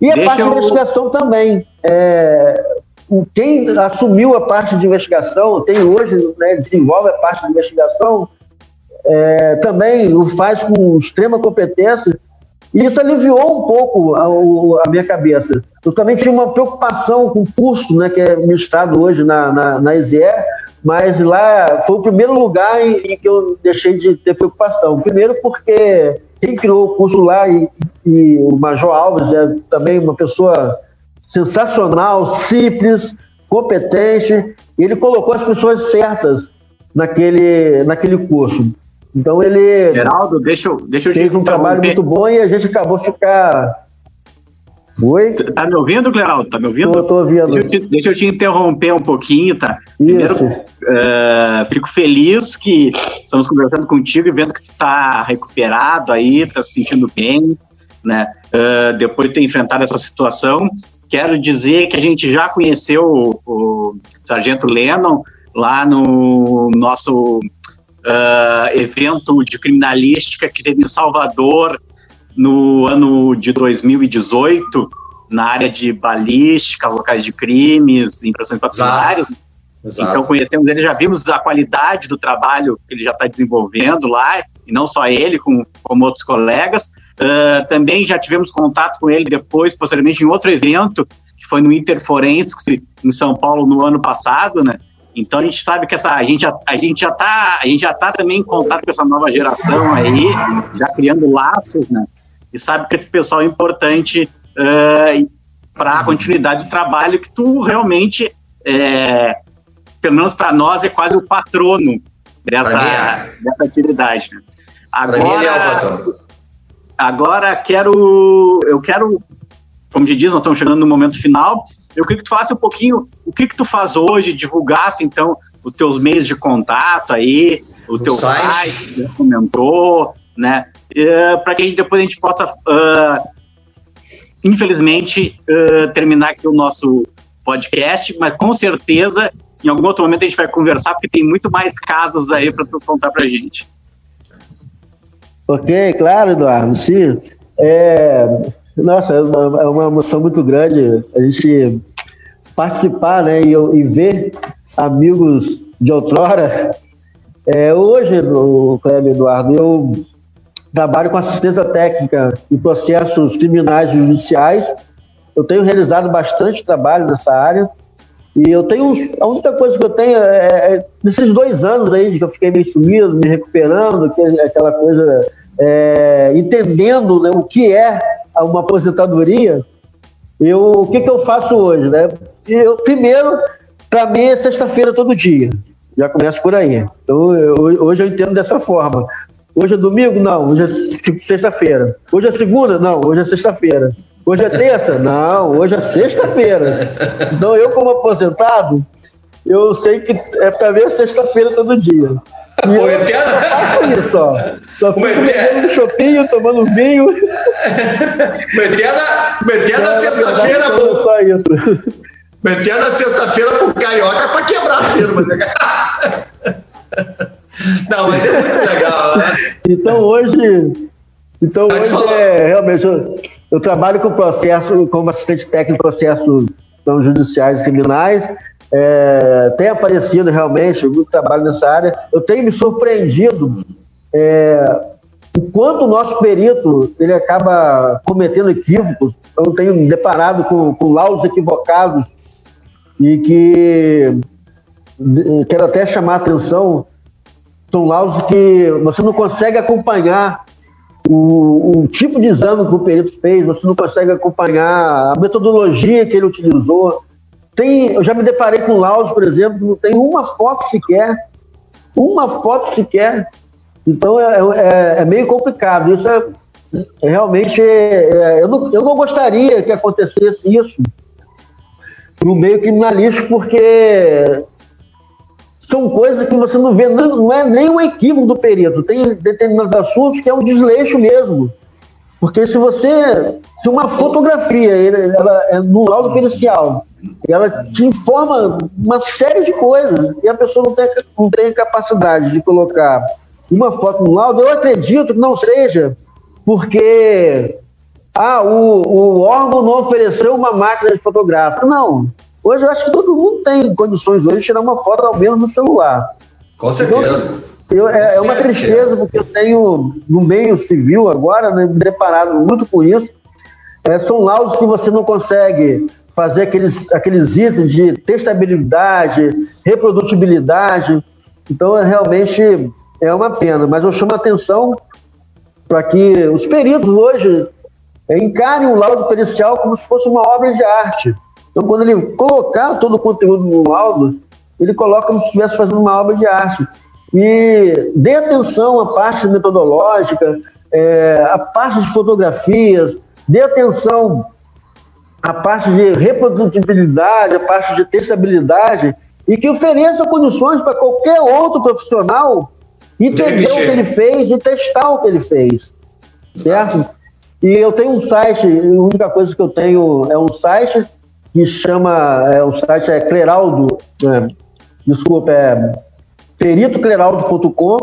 E a Deixa parte eu... de investigação também. É, quem assumiu a parte de investigação, tem hoje, né, desenvolve a parte de investigação, é, também o faz com extrema competência, e isso aliviou um pouco a, a, minha cabeça. Eu também tinha uma preocupação com o curso né, que é ministrado hoje na, na, na mas lá foi o primeiro lugar em, em, que eu deixei de ter preocupação. Primeiro porque quem criou o curso lá e, e o Major Alves é também uma pessoa sensacional, simples, competente, e ele colocou as pessoas certas naquele, naquele curso. Então ele Geraldo, deixa eu, deixa eu fez um trabalho muito bom e a gente acabou ficar Oi? Tá me ouvindo, Cleraldo? Tá me ouvindo? Tô, tô ouvindo. Deixa eu, te, deixa eu, te, interromper um pouquinho, tá? Primeiro, uh, fico feliz que estamos conversando contigo e vendo que tu tá recuperado aí, tá se sentindo bem, né? Uh, depois de ter enfrentado essa situação. Quero dizer que a gente já conheceu o, o Sargento Lennon lá no nosso uh, evento de criminalística que teve em Salvador no ano de 2018 na área de balística, locais de crimes, impressões patrulhares. Então conhecemos ele, já vimos a qualidade do trabalho que ele já está desenvolvendo lá, e não só ele, como, como outros colegas. Uh, também já tivemos contato com ele depois, posteriormente, em outro evento, que foi no Interforensics, em São Paulo, no ano passado, né? Então a gente sabe que essa, a gente já, a gente já tá, a gente já tá também em contato com essa nova geração aí, já criando laços, né? E sabe que esse pessoal é importante uh, eh, para a continuidade do trabalho que tu realmente, é, pelo menos para nós, é quase o patrono dessa, é. dessa atividade. Né? Agora, é patrono. Agora quero, eu quero, como te diz, nós estamos chegando no momento final. Eu queria que tu falasse um pouquinho o que que tu faz hoje, divulgasse então os teus meios de contato aí, o, o teu site, site comentou, né? Uh, para que depois a gente possa, uh, infelizmente, uh, terminar aqui o nosso podcast, mas com certeza, em algum outro momento a gente vai conversar, porque tem muito mais casos aí para tu contar para gente. Ok, claro, Eduardo, sim. É, Nossa, é uma, é uma emoção muito grande a gente participar né, e, e ver amigos de outrora. É, hoje, no Cleber Eduardo, eu trabalho com assistência técnica em processos criminais judiciais. Eu tenho realizado bastante trabalho nessa área. E eu tenho. A única coisa que eu tenho é, é nesses dois anos aí que eu fiquei meio sumido, me recuperando, é aquela coisa, é, entendendo né, o que é uma aposentadoria, eu, o que, que eu faço hoje? Né? Eu, primeiro, para mim é sexta-feira todo dia. Já começa por aí. Então, eu, hoje eu entendo dessa forma. Hoje é domingo? Não, hoje é sexta-feira. Hoje é segunda? Não, hoje é sexta-feira. Hoje é terça? Não, hoje é sexta-feira. Então, eu, como aposentado, eu sei que é para ver sexta-feira todo dia. E eu eterna... faço isso, ó. Só fico bebendo um chopinho, tomando vinho. Metendo, metendo a sexta-feira, pô. Só isso. Metendo a sexta-feira pro carioca para quebrar a firma. Né? Não, mas é muito legal, né? Então hoje. Então hoje é realmente. Eu, eu, trabalho com processo, como assistente técnico em processos então, judiciais e criminais. É, tem aparecido realmente muito trabalho nessa área. Eu tenho me surpreendido é, o quanto o nosso perito ele acaba cometendo equívocos. Eu tenho me deparado com, com laudos equivocados e que quero até chamar a atenção são laudos que você não consegue acompanhar o, o, tipo de exame que o perito fez, você não consegue acompanhar a metodologia que ele utilizou. Tem, eu já me deparei com laudos, por exemplo, não tem uma foto sequer, uma foto sequer. Então é, é, é meio complicado. Isso é, é realmente. É, eu, não, eu não gostaria que acontecesse isso no meio criminalístico, porque são coisas que você não vê, não, é nem um equívoco do perito. Tem determinados assuntos que é um desleixo mesmo. Porque se você. Se uma fotografia ela é no laudo pericial, ela te informa uma série de coisas, e a pessoa não tem, não tem capacidade de colocar uma foto no laudo, eu acredito que não seja porque ah, o, o órgão não ofereceu uma máquina de fotográfica. Não. Hoje eu acho que todo mundo tem condições hoje de tirar uma foto ao menos no celular. Com certeza. Então, eu, é, é, uma tristeza, porque eu tenho, no meio civil agora, né, me deparado muito com isso. É, são laudos que você não consegue fazer aqueles, aqueles itens de testabilidade, reprodutibilidade. Então, é, realmente é uma pena. Mas eu chamo a atenção para que os peritos hoje é, encarem o laudo pericial como se fosse uma obra de arte. Então, quando ele colocar todo o conteúdo no laudo, ele coloca como se estivesse fazendo uma obra de arte. E dê atenção à parte metodológica, é, à parte de fotografias, dê atenção à parte de reprodutibilidade, à parte de testabilidade, e que ofereça condições para qualquer outro profissional entender o que ele fez e testar o que ele fez. Certo? E eu tenho um site, a única coisa que eu tenho é um site que chama, é, o site é Cleraldo, é, desculpa, é peritocleraldo.com.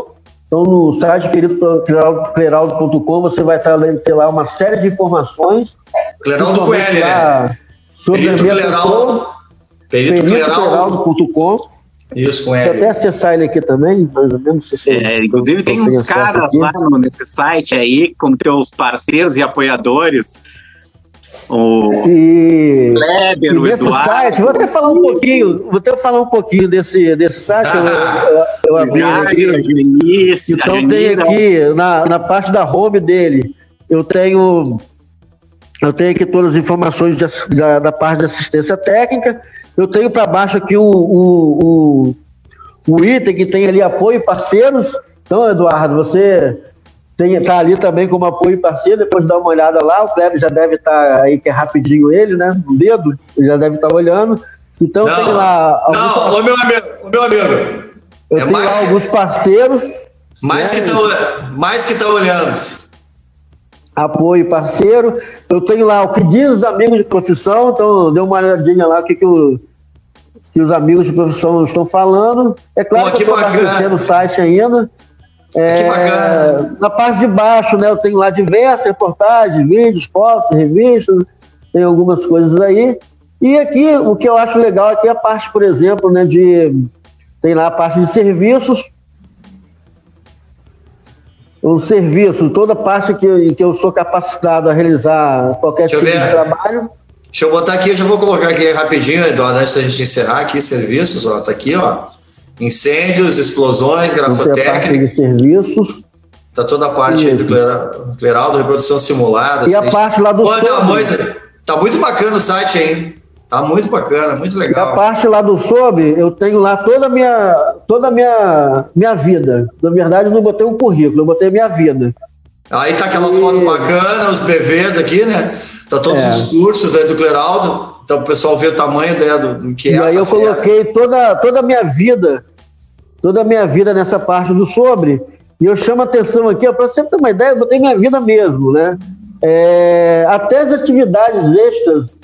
Então, no site peritocleraldo.com você vai ter lá uma série de informações. Cleraldo com L, né? Sobre Perito Cleraldo. Peritocleraldo.com. Isso, com L. até acessar ele aqui também, mais ou menos. Se é, inclusive, tem uns caras lá no, nesse site aí, como teus parceiros e apoiadores o e, Kleber, e o Eduardo. site, vou até falar um pouquinho, vou até falar um pouquinho desse, desse site. Ah, eu, eu, eu abri aqui. então tem aqui na, na parte da home dele, eu tenho eu tenho aqui todas as informações de, da, da parte de assistência técnica. Eu tenho para baixo aqui o, o, o, o item que tem ali apoio parceiros. Então, Eduardo, você tem, tá ali também como apoio parceiro, depois dá uma olhada lá, o Kleber já deve estar tá aí, que é rapidinho ele, né? O dedo, ele já deve estar tá olhando. Então não, tem lá. Não, ô meu amigo, meu amigo. Eu é tenho lá que, alguns parceiros. Mais né? que estão mais que estão olhando. Apoio parceiro. Eu tenho lá o que diz os amigos de profissão, então dê uma olhadinha lá o que, que, o, que os amigos de profissão estão falando. É claro Pô, que, que eu estou abastecendo o site ainda. É, na parte de baixo, né, eu tenho lá diversas reportagens, vídeos, fotos, revistas, tem algumas coisas aí. E aqui, o que eu acho legal aqui é a parte, por exemplo, né, de. Tem lá a parte de serviços. O serviço, toda a parte que, que eu sou capacitado a realizar qualquer Deixa tipo de trabalho. Deixa eu botar aqui, eu já vou colocar aqui rapidinho, Eduardo, antes da gente encerrar aqui, serviços, ó, tá aqui, ó. Incêndios, explosões, grafotécnica. de serviços. Tá toda a parte do Cleraldo, reprodução simulada. E a parte lá do Pô, tá, muito, tá muito bacana o site, hein? Tá muito bacana, muito legal. E a parte lá do sob, eu tenho lá toda a minha, toda a minha, minha vida. Na verdade, eu não botei um currículo, eu botei a minha vida. Aí tá aquela e... foto bacana, os BVs aqui, né? Tá todos é. os cursos aí do Cleraldo. Então o pessoal vê o tamanho né, do, do que é e essa aí eu fera. coloquei toda, toda a minha vida, toda a minha vida nessa parte do sobre. E eu chamo a atenção aqui, para você ter uma ideia, eu botei minha vida mesmo, né? É, até as atividades extras,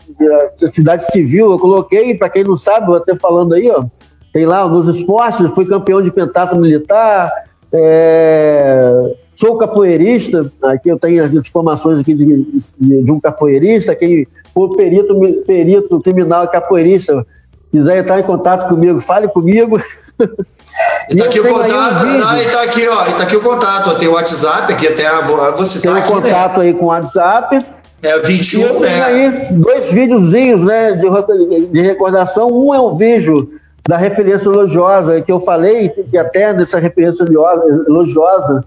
atividade civil, eu coloquei, para quem não sabe, vou até falando aí, ó, tem lá nos esportes, fui campeão de pentatlo militar, é, sou capoeirista, aqui eu tenho as informações aqui de, de, de um capoeirista, quem for perito, perito criminal capoeirista, quiser entrar em contato comigo, fale comigo. E tá aqui o contato, um não, e tá aqui, ó, e tá aqui o contato, tem o WhatsApp aqui, até você Tem um aqui, né? contato né? aí com o WhatsApp. É 21, né? aí dois videozinhos, né, de, de recordação. Um é o vídeo da referência elogiosa que eu falei, que até nessa referência elogiosa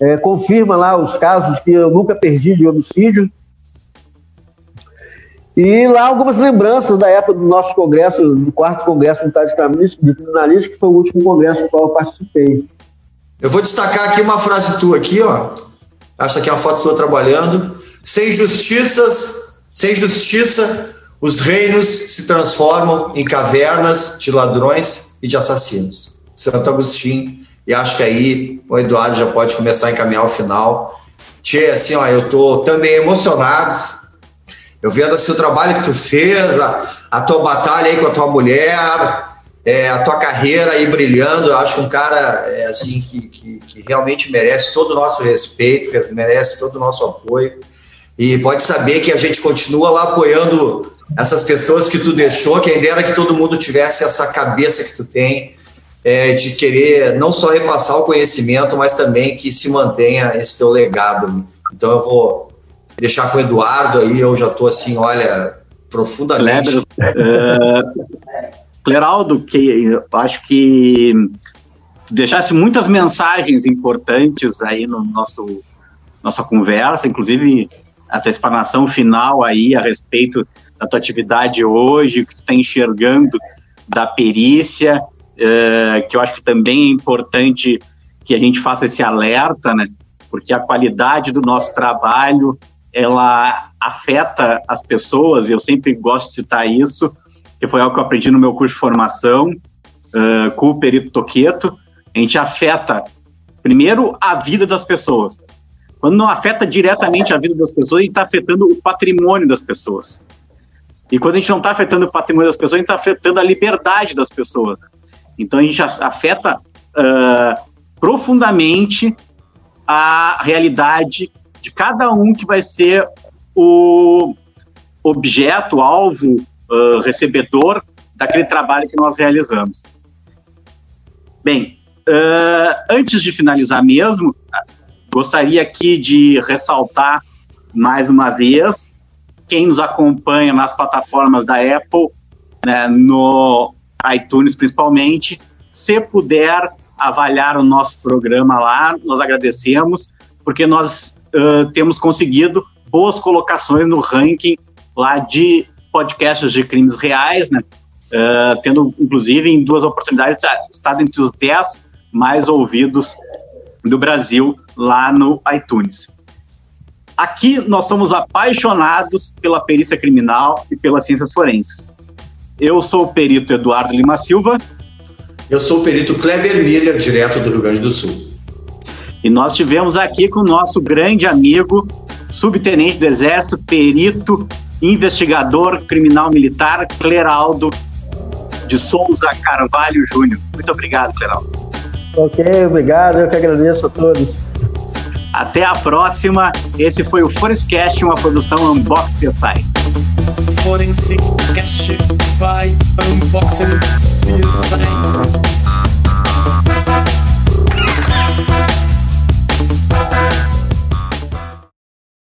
é, confirma lá os casos que eu nunca perdi de homicídio. E lá algumas lembranças da época do nosso congresso, do quarto congresso de criminalística, que foi o último congresso no qual eu participei. Eu vou destacar aqui uma frase tua aqui, ó. Essa aqui é uma foto tua trabalhando. Sem justiças, sem justiça, os reinos se transformam em cavernas de ladrões e de assassinos. Santo Agostinho. E acho que aí o Eduardo já pode começar a encaminhar o final. Tchê, assim, ó, eu tô também emocionado eu vendo assim o trabalho que tu fez, a, a tua batalha aí com a tua mulher, é, a tua carreira aí brilhando, eu acho que um cara é, assim que, que, que, realmente merece todo o nosso respeito, que merece todo o nosso apoio. E pode saber que a gente continua lá apoiando essas pessoas que tu deixou, quem dera que todo mundo tivesse essa cabeça que tu tem, é, de querer não só repassar o conhecimento, mas também que se mantenha esse teu legado. Então eu vou deixar com o Eduardo aí, eu já estou assim, olha, profundamente. Kleber, uh, Cleraldo, que acho que deixasse muitas mensagens importantes aí no nosso nossa conversa, inclusive a tua explanação final aí a respeito da tua atividade hoje, o que tu está enxergando da perícia, uh, que eu acho que também é importante que a gente faça esse alerta, né? Porque a qualidade do nosso trabalho ela afeta as pessoas, e eu sempre gosto de citar isso, que foi algo que eu aprendi no meu curso de formação uh, com o Perito Toqueto. A gente afeta, primeiro, a vida das pessoas. Quando não afeta diretamente a vida das pessoas, a gente está afetando o patrimônio das pessoas. E quando a gente não está afetando o patrimônio das pessoas, a gente está afetando a liberdade das pessoas. Então a gente afeta uh, profundamente a realidade de cada um que vai ser o objeto, alvo, uh, recebedor daquele trabalho que nós realizamos. Bem, uh, antes de finalizar mesmo, gostaria aqui de ressaltar mais uma vez quem nos acompanha nas plataformas da Apple, né, no iTunes principalmente, se puder avaliar o nosso programa lá, nós agradecemos, porque nós uh, temos conseguido boas colocações no ranking lá de podcasts de crimes reais, né? Uh, tendo, inclusive, em duas oportunidades, estado entre os 10 mais ouvidos do Brasil lá no iTunes. Aqui nós somos apaixonados pela perícia criminal e pelas ciências forenses. Eu sou o perito Eduardo Lima Silva. Eu sou o perito Kleber Miller, direto do Rio Grande do Sul. E nós tivemos aqui com o nosso grande amigo, subtenente do Exército, perito, investigador criminal militar, Cleraldo de Souza Carvalho Júnior. Muito obrigado, Cleraldo. Ok, obrigado, eu que agradeço a todos. Até a próxima. Esse foi o Forenscast, uma produção Unbox CSI. Forensic Cast by Unboxing CSI.